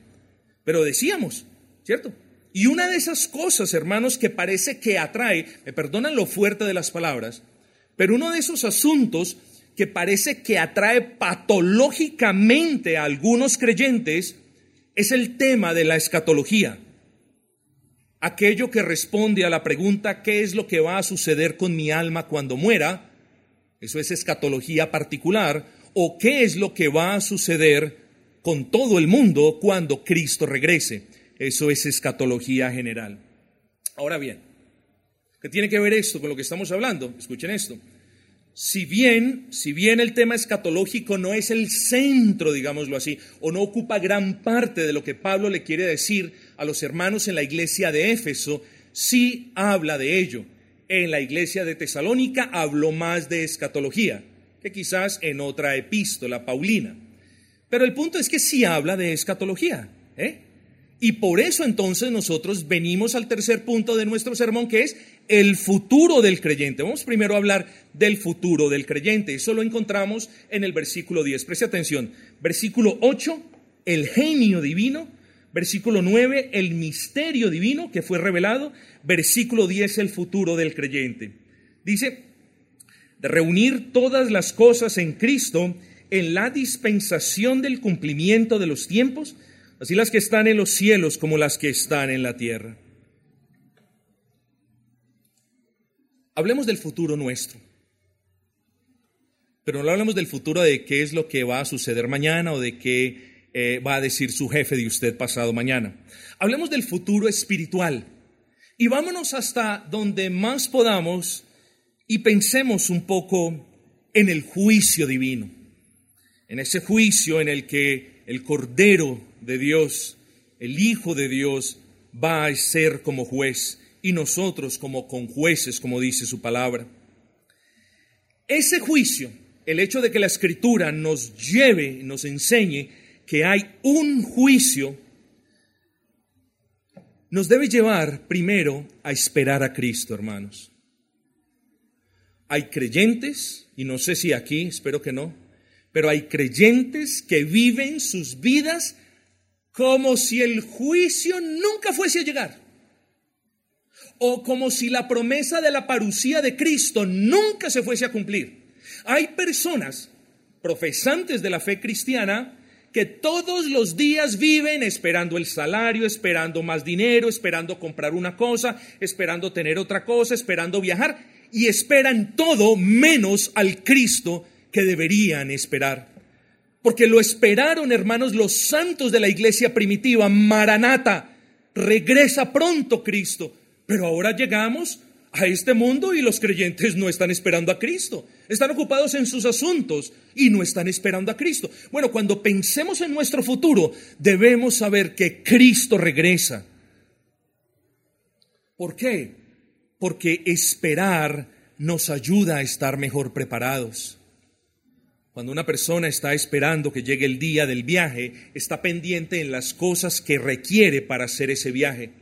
Pero decíamos, ¿cierto? Y una de esas cosas, hermanos, que parece que atrae, me perdonan lo fuerte de las palabras, pero uno de esos asuntos que parece que atrae patológicamente a algunos creyentes es el tema de la escatología. Aquello que responde a la pregunta ¿qué es lo que va a suceder con mi alma cuando muera? Eso es escatología particular. ¿O qué es lo que va a suceder con todo el mundo cuando Cristo regrese? Eso es escatología general. Ahora bien, ¿qué tiene que ver esto con lo que estamos hablando? Escuchen esto. Si bien, si bien el tema escatológico no es el centro, digámoslo así, o no ocupa gran parte de lo que Pablo le quiere decir a los hermanos en la iglesia de Éfeso, sí habla de ello. En la iglesia de Tesalónica habló más de escatología que quizás en otra epístola paulina. Pero el punto es que sí habla de escatología. ¿eh? Y por eso entonces nosotros venimos al tercer punto de nuestro sermón, que es el futuro del creyente. Vamos primero a hablar del futuro del creyente. Eso lo encontramos en el versículo 10. Preste atención. Versículo 8, el genio divino. Versículo 9, el misterio divino que fue revelado. Versículo 10, el futuro del creyente. Dice, de reunir todas las cosas en Cristo en la dispensación del cumplimiento de los tiempos así las que están en los cielos como las que están en la tierra. Hablemos del futuro nuestro, pero no hablemos del futuro de qué es lo que va a suceder mañana o de qué eh, va a decir su jefe de usted pasado mañana. Hablemos del futuro espiritual y vámonos hasta donde más podamos y pensemos un poco en el juicio divino, en ese juicio en el que el Cordero de Dios, el Hijo de Dios, va a ser como juez y nosotros como conjueces, como dice su palabra. Ese juicio, el hecho de que la Escritura nos lleve, nos enseñe que hay un juicio, nos debe llevar primero a esperar a Cristo, hermanos. Hay creyentes, y no sé si aquí, espero que no, pero hay creyentes que viven sus vidas como si el juicio nunca fuese a llegar, o como si la promesa de la parucía de Cristo nunca se fuese a cumplir. Hay personas profesantes de la fe cristiana que todos los días viven esperando el salario, esperando más dinero, esperando comprar una cosa, esperando tener otra cosa, esperando viajar, y esperan todo menos al Cristo que deberían esperar porque lo esperaron, hermanos, los santos de la iglesia primitiva, Maranata, regresa pronto Cristo. Pero ahora llegamos a este mundo y los creyentes no están esperando a Cristo. Están ocupados en sus asuntos y no están esperando a Cristo. Bueno, cuando pensemos en nuestro futuro, debemos saber que Cristo regresa. ¿Por qué? Porque esperar nos ayuda a estar mejor preparados. Cuando una persona está esperando que llegue el día del viaje, está pendiente en las cosas que requiere para hacer ese viaje.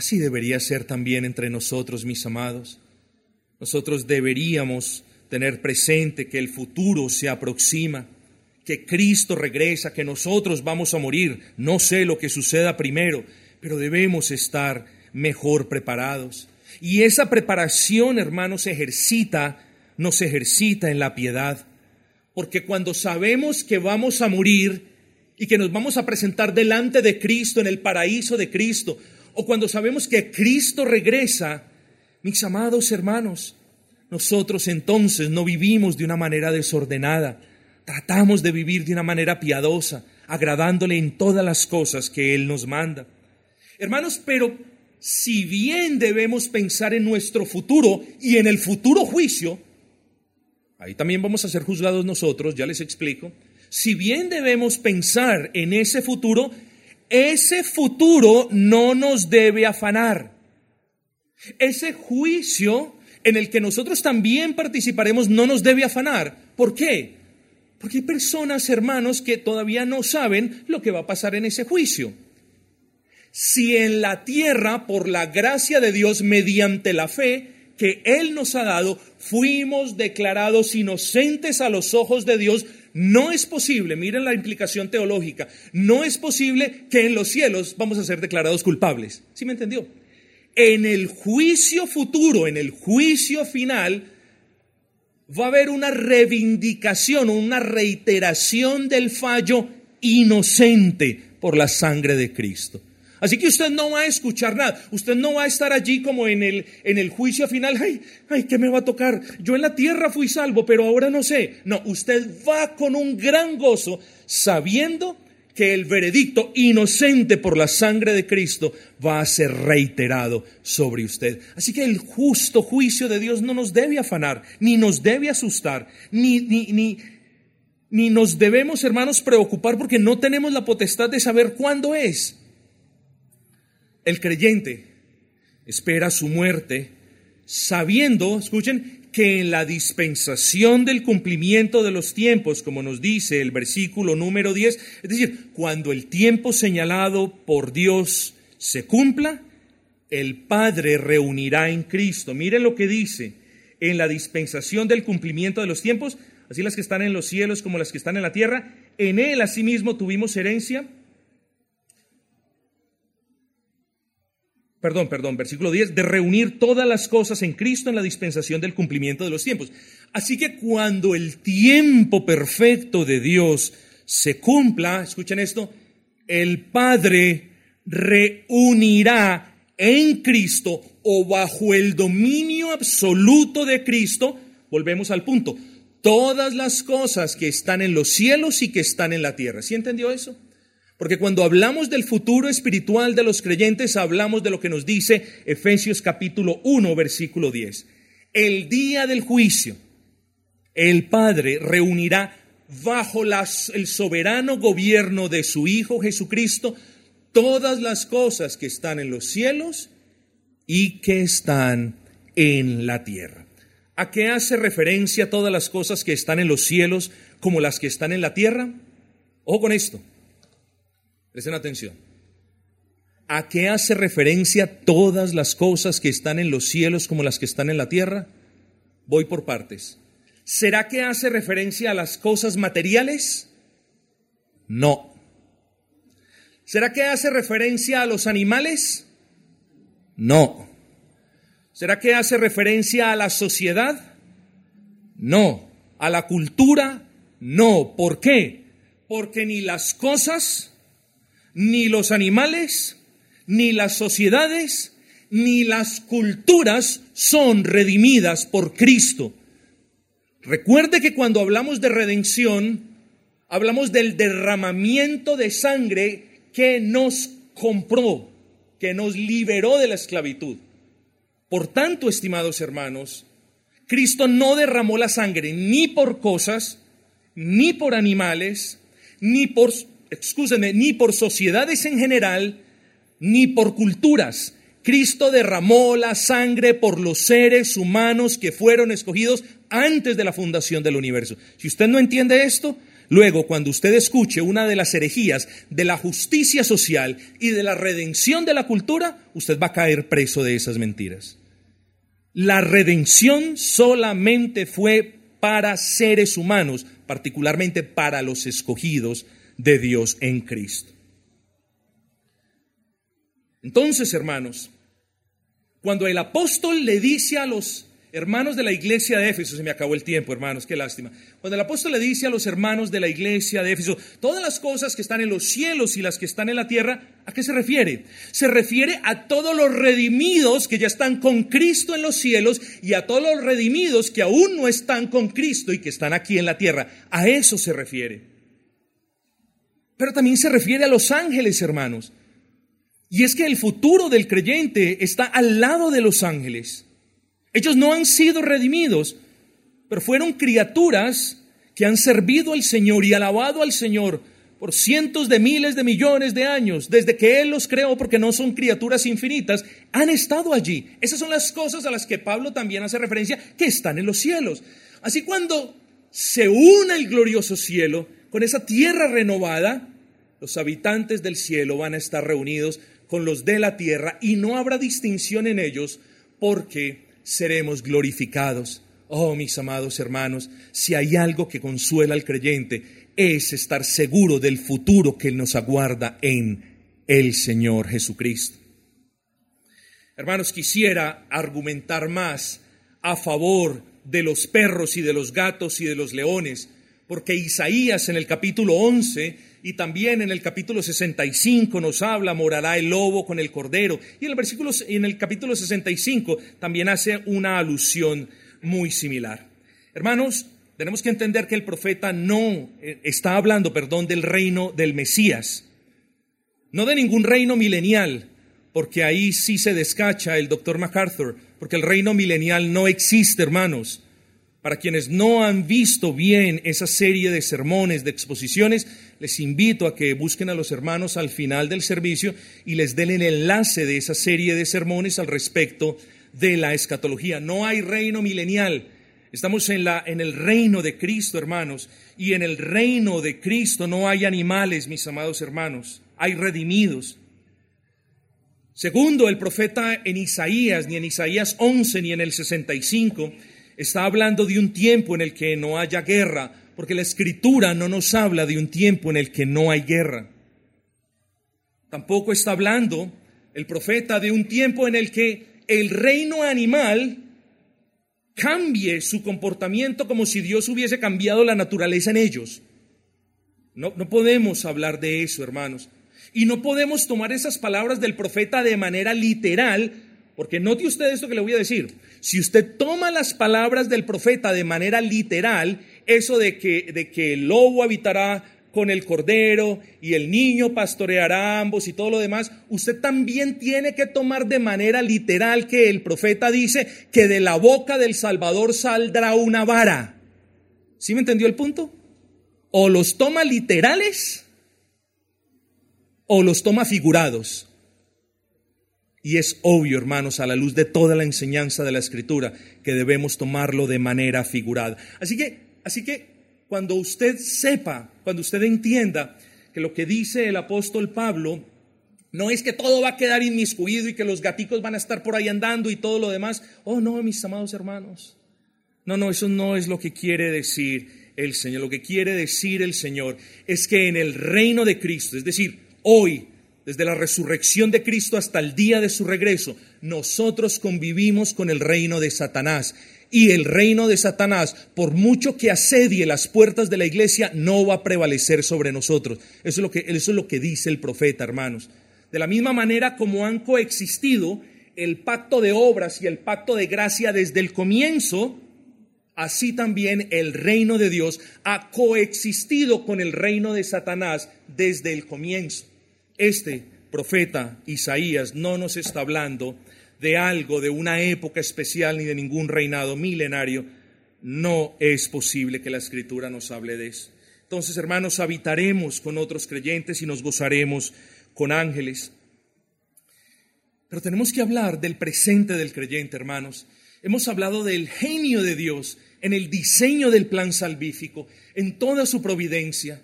Así debería ser también entre nosotros, mis amados. Nosotros deberíamos tener presente que el futuro se aproxima, que Cristo regresa, que nosotros vamos a morir. No sé lo que suceda primero, pero debemos estar mejor preparados. Y esa preparación, hermanos, ejercita, nos ejercita en la piedad. Porque cuando sabemos que vamos a morir y que nos vamos a presentar delante de Cristo en el paraíso de Cristo, o cuando sabemos que Cristo regresa, mis amados hermanos, nosotros entonces no vivimos de una manera desordenada, tratamos de vivir de una manera piadosa, agradándole en todas las cosas que Él nos manda. Hermanos, pero si bien debemos pensar en nuestro futuro y en el futuro juicio, ahí también vamos a ser juzgados nosotros, ya les explico, si bien debemos pensar en ese futuro, ese futuro no nos debe afanar. Ese juicio, en el que nosotros también participaremos no nos debe afanar. ¿Por qué? Porque hay personas, hermanos, que todavía no saben lo que va a pasar en ese juicio. Si en la tierra, por la gracia de Dios, mediante la fe que Él nos ha dado, fuimos declarados inocentes a los ojos de Dios, no es posible, miren la implicación teológica, no es posible que en los cielos vamos a ser declarados culpables. ¿Sí me entendió? En el juicio futuro, en el juicio final, va a haber una reivindicación, una reiteración del fallo inocente por la sangre de Cristo. Así que usted no va a escuchar nada, usted no va a estar allí como en el, en el juicio final, ay, ay, ¿qué me va a tocar? Yo en la tierra fui salvo, pero ahora no sé. No, usted va con un gran gozo sabiendo que el veredicto inocente por la sangre de Cristo va a ser reiterado sobre usted. Así que el justo juicio de Dios no nos debe afanar, ni nos debe asustar, ni, ni, ni, ni nos debemos, hermanos, preocupar porque no tenemos la potestad de saber cuándo es. El creyente espera su muerte sabiendo, escuchen, que en la dispensación del cumplimiento de los tiempos, como nos dice el versículo número 10, es decir, cuando el tiempo señalado por Dios se cumpla, el Padre reunirá en Cristo. Miren lo que dice, en la dispensación del cumplimiento de los tiempos, así las que están en los cielos como las que están en la tierra, en Él asimismo tuvimos herencia perdón, perdón, versículo 10, de reunir todas las cosas en Cristo en la dispensación del cumplimiento de los tiempos. Así que cuando el tiempo perfecto de Dios se cumpla, escuchen esto, el Padre reunirá en Cristo o bajo el dominio absoluto de Cristo, volvemos al punto, todas las cosas que están en los cielos y que están en la tierra. ¿Sí entendió eso? Porque cuando hablamos del futuro espiritual de los creyentes, hablamos de lo que nos dice Efesios capítulo 1, versículo 10. El día del juicio, el Padre reunirá bajo el soberano gobierno de su Hijo Jesucristo todas las cosas que están en los cielos y que están en la tierra. ¿A qué hace referencia todas las cosas que están en los cielos como las que están en la tierra? Ojo con esto. Presten atención. ¿A qué hace referencia todas las cosas que están en los cielos como las que están en la tierra? Voy por partes. ¿Será que hace referencia a las cosas materiales? No. ¿Será que hace referencia a los animales? No. ¿Será que hace referencia a la sociedad? No. ¿A la cultura? No. ¿Por qué? Porque ni las cosas ni los animales, ni las sociedades, ni las culturas son redimidas por Cristo. Recuerde que cuando hablamos de redención, hablamos del derramamiento de sangre que nos compró, que nos liberó de la esclavitud. Por tanto, estimados hermanos, Cristo no derramó la sangre ni por cosas, ni por animales, ni por excúsenme, ni por sociedades en general, ni por culturas. Cristo derramó la sangre por los seres humanos que fueron escogidos antes de la fundación del universo. Si usted no entiende esto, luego cuando usted escuche una de las herejías de la justicia social y de la redención de la cultura, usted va a caer preso de esas mentiras. La redención solamente fue para seres humanos, particularmente para los escogidos de Dios en Cristo. Entonces, hermanos, cuando el apóstol le dice a los hermanos de la iglesia de Éfeso, se me acabó el tiempo, hermanos, qué lástima. Cuando el apóstol le dice a los hermanos de la iglesia de Éfeso, todas las cosas que están en los cielos y las que están en la tierra, ¿a qué se refiere? Se refiere a todos los redimidos que ya están con Cristo en los cielos y a todos los redimidos que aún no están con Cristo y que están aquí en la tierra. A eso se refiere pero también se refiere a los ángeles, hermanos. Y es que el futuro del creyente está al lado de los ángeles. Ellos no han sido redimidos, pero fueron criaturas que han servido al Señor y alabado al Señor por cientos de miles de millones de años, desde que Él los creó, porque no son criaturas infinitas, han estado allí. Esas son las cosas a las que Pablo también hace referencia, que están en los cielos. Así cuando se una el glorioso cielo con esa tierra renovada, los habitantes del cielo van a estar reunidos con los de la tierra y no habrá distinción en ellos porque seremos glorificados. Oh, mis amados hermanos, si hay algo que consuela al creyente es estar seguro del futuro que nos aguarda en el Señor Jesucristo. Hermanos, quisiera argumentar más a favor de los perros y de los gatos y de los leones, porque Isaías en el capítulo 11 y también en el capítulo 65 nos habla, morará el lobo con el cordero, y en el, versículo, en el capítulo 65 también hace una alusión muy similar. Hermanos, tenemos que entender que el profeta no eh, está hablando, perdón, del reino del Mesías, no de ningún reino milenial, porque ahí sí se descacha el doctor MacArthur, porque el reino milenial no existe, hermanos. Para quienes no han visto bien esa serie de sermones, de exposiciones, les invito a que busquen a los hermanos al final del servicio y les den el enlace de esa serie de sermones al respecto de la escatología. No hay reino milenial. Estamos en, la, en el reino de Cristo, hermanos, y en el reino de Cristo no hay animales, mis amados hermanos, hay redimidos. Segundo, el profeta en Isaías, ni en Isaías 11 ni en el 65, está hablando de un tiempo en el que no haya guerra, porque la escritura no nos habla de un tiempo en el que no hay guerra. Tampoco está hablando el profeta de un tiempo en el que el reino animal cambie su comportamiento como si Dios hubiese cambiado la naturaleza en ellos. No, no podemos hablar de eso, hermanos. Y no podemos tomar esas palabras del profeta de manera literal, porque note usted esto que le voy a decir. Si usted toma las palabras del profeta de manera literal, eso de que, de que el lobo habitará con el cordero y el niño pastoreará ambos y todo lo demás, usted también tiene que tomar de manera literal que el profeta dice que de la boca del Salvador saldrá una vara. ¿Sí me entendió el punto? O los toma literales o los toma figurados. Y es obvio, hermanos, a la luz de toda la enseñanza de la Escritura, que debemos tomarlo de manera figurada. Así que, así que cuando usted sepa, cuando usted entienda que lo que dice el apóstol Pablo no es que todo va a quedar inmiscuido y que los gaticos van a estar por ahí andando y todo lo demás. Oh, no, mis amados hermanos. No, no, eso no es lo que quiere decir el Señor. Lo que quiere decir el Señor es que en el reino de Cristo, es decir, hoy, desde la resurrección de Cristo hasta el día de su regreso, nosotros convivimos con el reino de Satanás y el reino de Satanás, por mucho que asedie las puertas de la iglesia, no va a prevalecer sobre nosotros. Eso es lo que, eso es lo que dice el profeta, hermanos. De la misma manera como han coexistido el pacto de obras y el pacto de gracia desde el comienzo, así también el reino de Dios ha coexistido con el reino de Satanás desde el comienzo. Este profeta Isaías no nos está hablando de algo, de una época especial ni de ningún reinado milenario, no es posible que la escritura nos hable de eso. Entonces, hermanos, habitaremos con otros creyentes y nos gozaremos con ángeles. Pero tenemos que hablar del presente del creyente, hermanos. Hemos hablado del genio de Dios en el diseño del plan salvífico, en toda su providencia.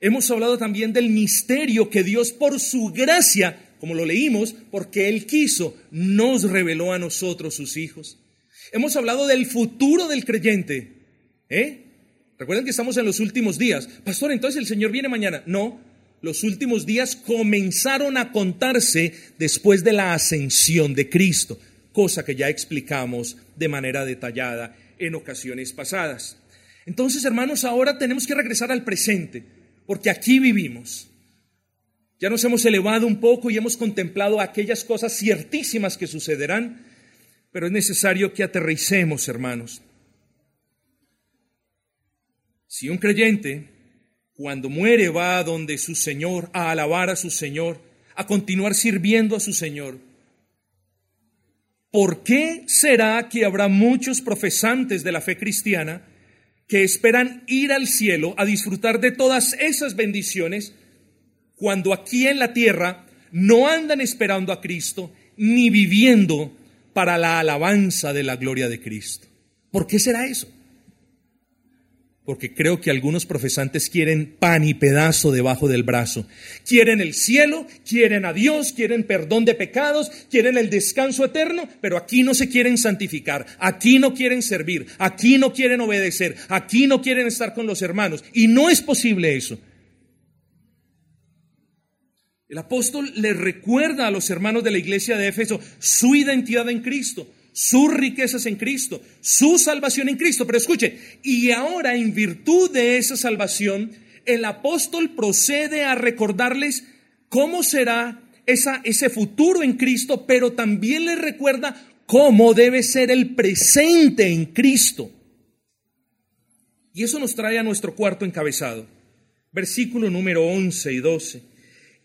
Hemos hablado también del misterio que Dios por su gracia como lo leímos, porque Él quiso, nos reveló a nosotros sus hijos. Hemos hablado del futuro del creyente. ¿eh? Recuerden que estamos en los últimos días. Pastor, entonces el Señor viene mañana. No, los últimos días comenzaron a contarse después de la ascensión de Cristo, cosa que ya explicamos de manera detallada en ocasiones pasadas. Entonces, hermanos, ahora tenemos que regresar al presente, porque aquí vivimos. Ya nos hemos elevado un poco y hemos contemplado aquellas cosas ciertísimas que sucederán, pero es necesario que aterricemos, hermanos. Si un creyente, cuando muere, va a donde su Señor, a alabar a su Señor, a continuar sirviendo a su Señor, ¿por qué será que habrá muchos profesantes de la fe cristiana que esperan ir al cielo a disfrutar de todas esas bendiciones, cuando aquí en la tierra no andan esperando a Cristo ni viviendo para la alabanza de la gloria de Cristo. ¿Por qué será eso? Porque creo que algunos profesantes quieren pan y pedazo debajo del brazo. Quieren el cielo, quieren a Dios, quieren perdón de pecados, quieren el descanso eterno, pero aquí no se quieren santificar, aquí no quieren servir, aquí no quieren obedecer, aquí no quieren estar con los hermanos. Y no es posible eso. El apóstol le recuerda a los hermanos de la iglesia de Éfeso su identidad en Cristo sus riquezas en Cristo, su salvación en Cristo. Pero escuche, y ahora en virtud de esa salvación, el apóstol procede a recordarles cómo será esa, ese futuro en Cristo, pero también les recuerda cómo debe ser el presente en Cristo. Y eso nos trae a nuestro cuarto encabezado, versículo número 11 y 12.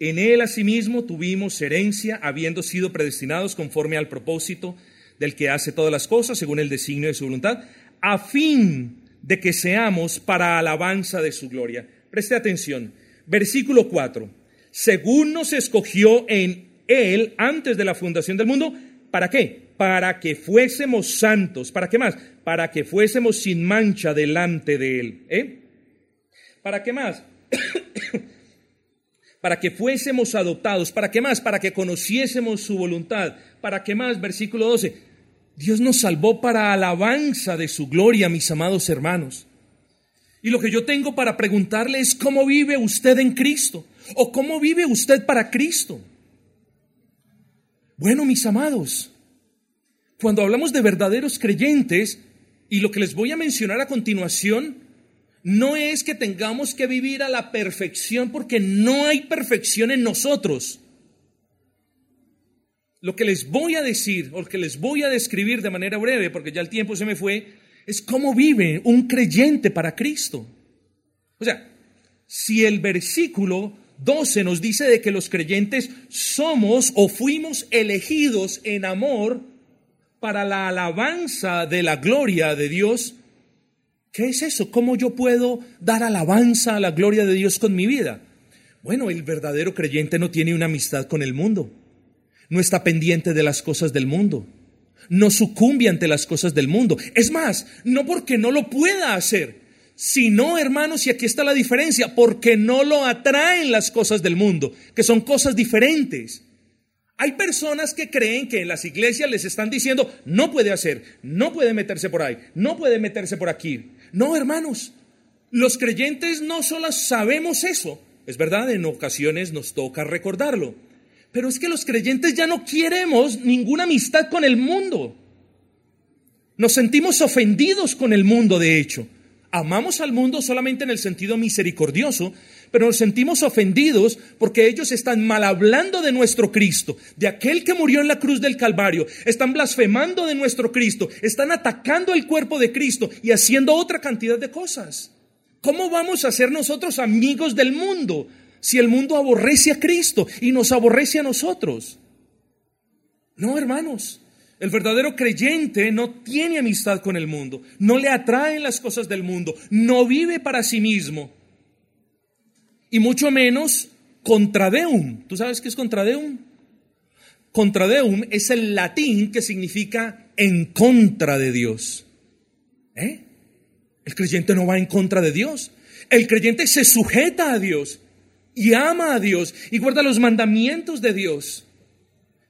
En él asimismo tuvimos herencia, habiendo sido predestinados conforme al propósito del que hace todas las cosas según el designio de su voluntad, a fin de que seamos para alabanza de su gloria. Preste atención. Versículo 4. Según nos escogió en Él antes de la fundación del mundo, ¿para qué? Para que fuésemos santos. ¿Para qué más? Para que fuésemos sin mancha delante de Él. ¿Eh? ¿Para qué más? Para que fuésemos adoptados. ¿Para qué más? Para que conociésemos su voluntad. ¿Para qué más? Versículo 12 Dios nos salvó para alabanza de su gloria, mis amados hermanos. Y lo que yo tengo para preguntarle es cómo vive usted en Cristo o cómo vive usted para Cristo. Bueno, mis amados, cuando hablamos de verdaderos creyentes, y lo que les voy a mencionar a continuación, no es que tengamos que vivir a la perfección porque no hay perfección en nosotros. Lo que les voy a decir, o lo que les voy a describir de manera breve, porque ya el tiempo se me fue, es cómo vive un creyente para Cristo. O sea, si el versículo 12 nos dice de que los creyentes somos o fuimos elegidos en amor para la alabanza de la gloria de Dios, ¿qué es eso? ¿Cómo yo puedo dar alabanza a la gloria de Dios con mi vida? Bueno, el verdadero creyente no tiene una amistad con el mundo no está pendiente de las cosas del mundo, no sucumbe ante las cosas del mundo. Es más, no porque no lo pueda hacer, sino, hermanos, y aquí está la diferencia, porque no lo atraen las cosas del mundo, que son cosas diferentes. Hay personas que creen que en las iglesias les están diciendo, no puede hacer, no puede meterse por ahí, no puede meterse por aquí. No, hermanos, los creyentes no solo sabemos eso, es verdad, en ocasiones nos toca recordarlo, pero es que los creyentes ya no queremos ninguna amistad con el mundo. Nos sentimos ofendidos con el mundo, de hecho. Amamos al mundo solamente en el sentido misericordioso, pero nos sentimos ofendidos porque ellos están mal hablando de nuestro Cristo, de aquel que murió en la cruz del Calvario, están blasfemando de nuestro Cristo, están atacando el cuerpo de Cristo y haciendo otra cantidad de cosas. ¿Cómo vamos a ser nosotros amigos del mundo? si el mundo aborrece a Cristo y nos aborrece a nosotros? No, hermanos. El verdadero creyente no tiene amistad con el mundo, no le atraen las cosas del mundo, no vive para sí mismo. Y mucho menos contradeum. ¿Tú sabes qué es contradeum? Contradeum es el latín que significa en contra de Dios. ¿Eh? El creyente no va en contra de Dios. El creyente se sujeta a Dios y ama a Dios y guarda los mandamientos de Dios.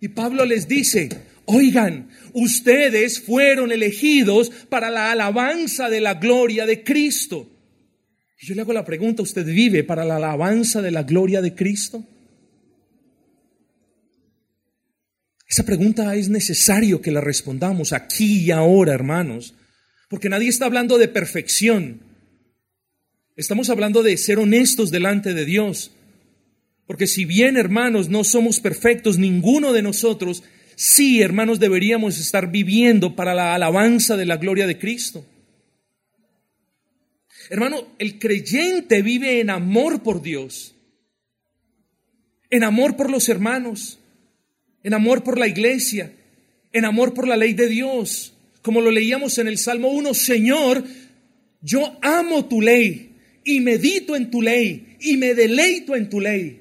Y Pablo les dice, oigan, ustedes fueron elegidos para la alabanza de la gloria de Cristo. Yo le hago la pregunta, ¿usted vive para la alabanza de la gloria de Cristo? Esa pregunta es necesario que la respondamos aquí y ahora, hermanos, porque nadie está hablando de perfección. Estamos hablando de ser honestos delante de Dios. Porque si bien, hermanos, no somos perfectos, ninguno de nosotros, sí, hermanos, deberíamos estar viviendo para la alabanza de la gloria de Cristo. Hermano, el creyente vive en amor por Dios, en amor por los hermanos, en amor por la iglesia, en amor por la ley de Dios. Como lo leíamos en el Salmo 1, Señor, Yo amo tu ley y medito en tu ley y me deleito en tu ley.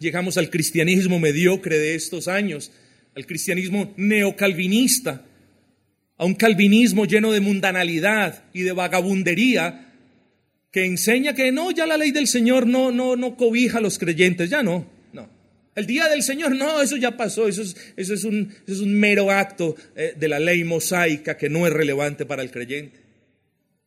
llegamos al cristianismo mediocre de estos años, al cristianismo neocalvinista, a un calvinismo lleno de mundanalidad y de vagabundería que enseña que no, ya la ley del Señor no, no, no cobija a los creyentes, ya no, no. El día del Señor, no, eso ya pasó, eso es, eso es, un, es un, mero acto eh, de la ley mosaica que no es relevante para el creyente.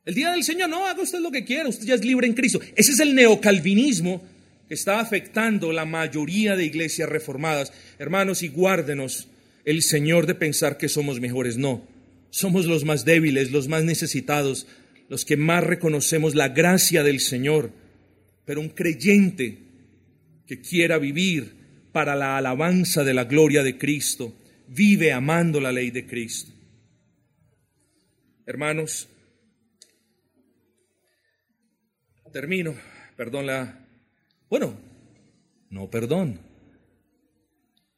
El día del Señor, no, haga usted lo que quiera, usted ya es libre en Cristo. Ese es el neocalvinismo que está afectando la mayoría de iglesias reformadas. Hermanos, y guárdenos el Señor de pensar que somos mejores. No, somos los más débiles, los más necesitados, los que más reconocemos la gracia del Señor. Pero un creyente que quiera vivir para la alabanza de la gloria de Cristo, vive amando la ley de Cristo. Hermanos, termino, perdón la... Bueno, no perdón.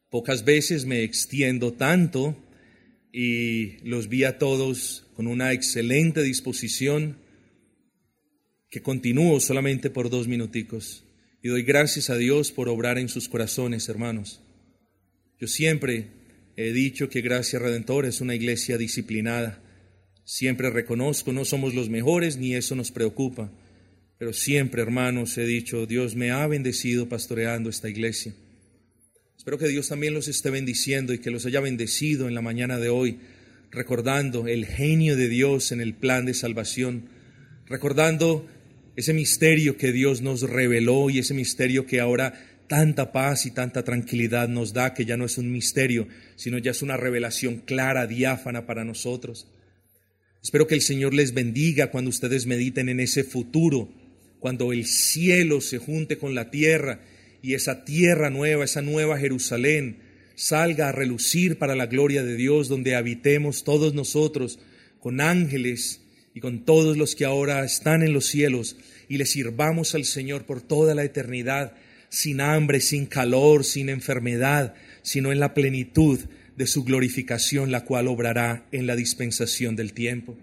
Pocas veces me extiendo tanto y los vi a todos con una excelente disposición que continúo solamente por dos minuticos y doy gracias a Dios por obrar en sus corazones, hermanos. Yo siempre he dicho que Gracia Redentora es una iglesia disciplinada. Siempre reconozco, no somos los mejores ni eso nos preocupa, pero siempre, hermanos, he dicho, Dios me ha bendecido pastoreando esta iglesia. Espero que Dios también los esté bendiciendo y que los haya bendecido en la mañana de hoy, recordando el genio de Dios en el plan de salvación, recordando ese misterio que Dios nos reveló y ese misterio que ahora tanta paz y tanta tranquilidad nos da, que ya no es un misterio, sino ya es una revelación clara, diáfana para nosotros. Espero que el Señor les bendiga cuando ustedes mediten en ese futuro, cuando el cielo se junte con la tierra y esa tierra nueva, esa nueva Jerusalén, salga a relucir para la gloria de Dios, donde habitemos todos nosotros con ángeles y con todos los que ahora están en los cielos y le sirvamos al Señor por toda la eternidad, sin hambre, sin calor, sin enfermedad, sino en la plenitud de su glorificación, la cual obrará en la dispensación del tiempo.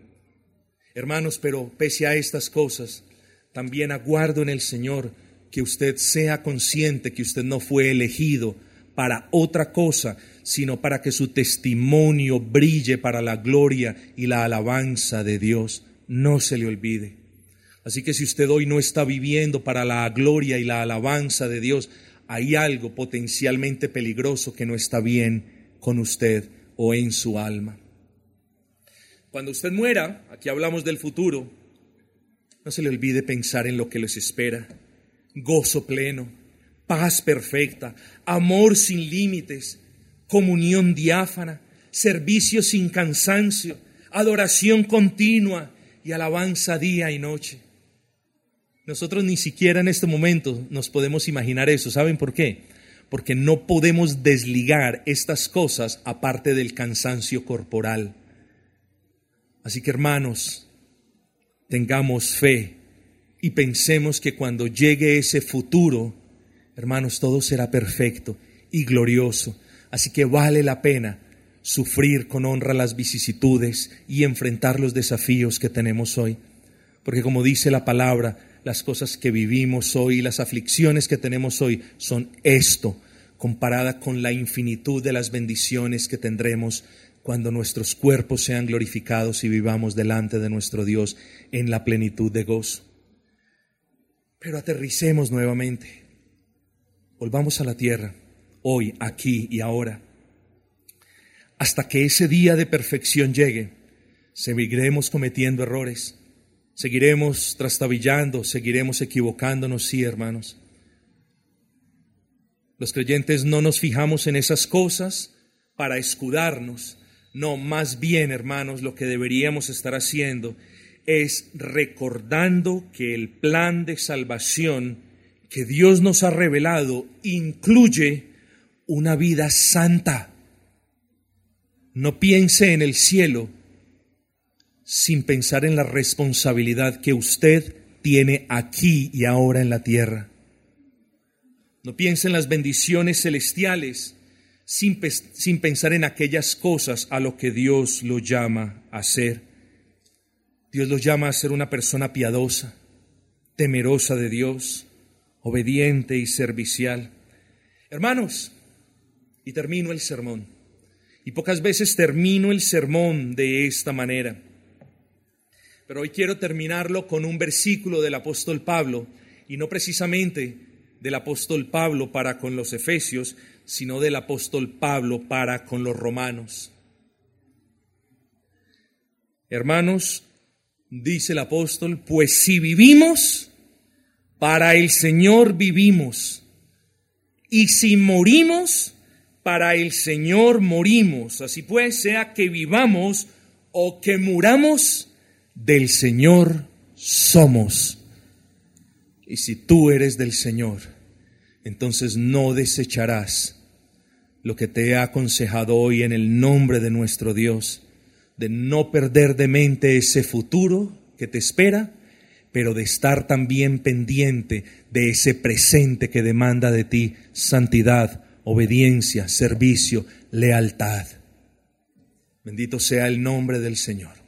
Hermanos, pero pese a estas cosas, también aguardo en el Señor que usted sea consciente que usted no fue elegido para otra cosa, sino para que su testimonio brille para la gloria y la alabanza de Dios. No se le olvide. Así que si usted hoy no está viviendo para la gloria y la alabanza de Dios, hay algo potencialmente peligroso que no está bien con usted o en su alma. Cuando usted muera, aquí hablamos del futuro, no se le olvide pensar en lo que les espera gozo pleno, paz perfecta, amor sin límites, comunión diáfana, servicio sin cansancio, adoración continua y alabanza día y noche. Nosotros ni siquiera en este momento nos podemos imaginar eso. ¿Saben por qué? Porque no podemos desligar estas cosas aparte del cansancio corporal. Así que hermanos, tengamos fe y pensemos que cuando llegue ese futuro, hermanos, todo será perfecto y glorioso. Así que vale la pena sufrir con honra las vicisitudes y enfrentar los desafíos que tenemos hoy. Porque como dice la palabra, las cosas que vivimos hoy, las aflicciones que tenemos hoy son esto, comparada con la infinitud de las bendiciones que tendremos cuando nuestros cuerpos sean glorificados y vivamos delante de nuestro Dios en la plenitud de gozo. Pero aterricemos nuevamente. Volvamos a la tierra, hoy, aquí y ahora. Hasta que ese día de perfección llegue, seguiremos cometiendo errores, seguiremos trastabillando, seguiremos equivocándonos, sí, hermanos. Los creyentes no nos fijamos en esas cosas para escudarnos, no, más bien, hermanos, lo que deberíamos estar haciendo es recordando que el plan de salvación que Dios nos ha revelado incluye una vida santa. No piense en el cielo sin pensar en la responsabilidad que usted tiene aquí y ahora en la tierra. No piense en las bendiciones celestiales sin, pensar en aquellas cosas a lo que Dios lo llama a hacer. Dios los llama a ser una persona piadosa, temerosa de Dios, obediente y servicial. Hermanos, y termino el sermón. Y pocas veces termino el sermón de esta manera. Pero hoy quiero terminarlo con un versículo del apóstol Pablo, y no precisamente del apóstol Pablo para con los efesios, sino del apóstol Pablo para con los romanos. Hermanos, dice el apóstol, pues si vivimos, para el Señor vivimos, y si morimos, para el Señor morimos. Así pues, sea que vivamos o que muramos, del Señor somos. Y si tú eres del Señor, entonces no desecharás lo que te he aconsejado hoy en el nombre de nuestro Dios, de no perder de mente ese futuro que te espera, pero de estar también pendiente de ese presente que demanda de ti santidad, obediencia, servicio, lealtad. Bendito sea el nombre del Señor.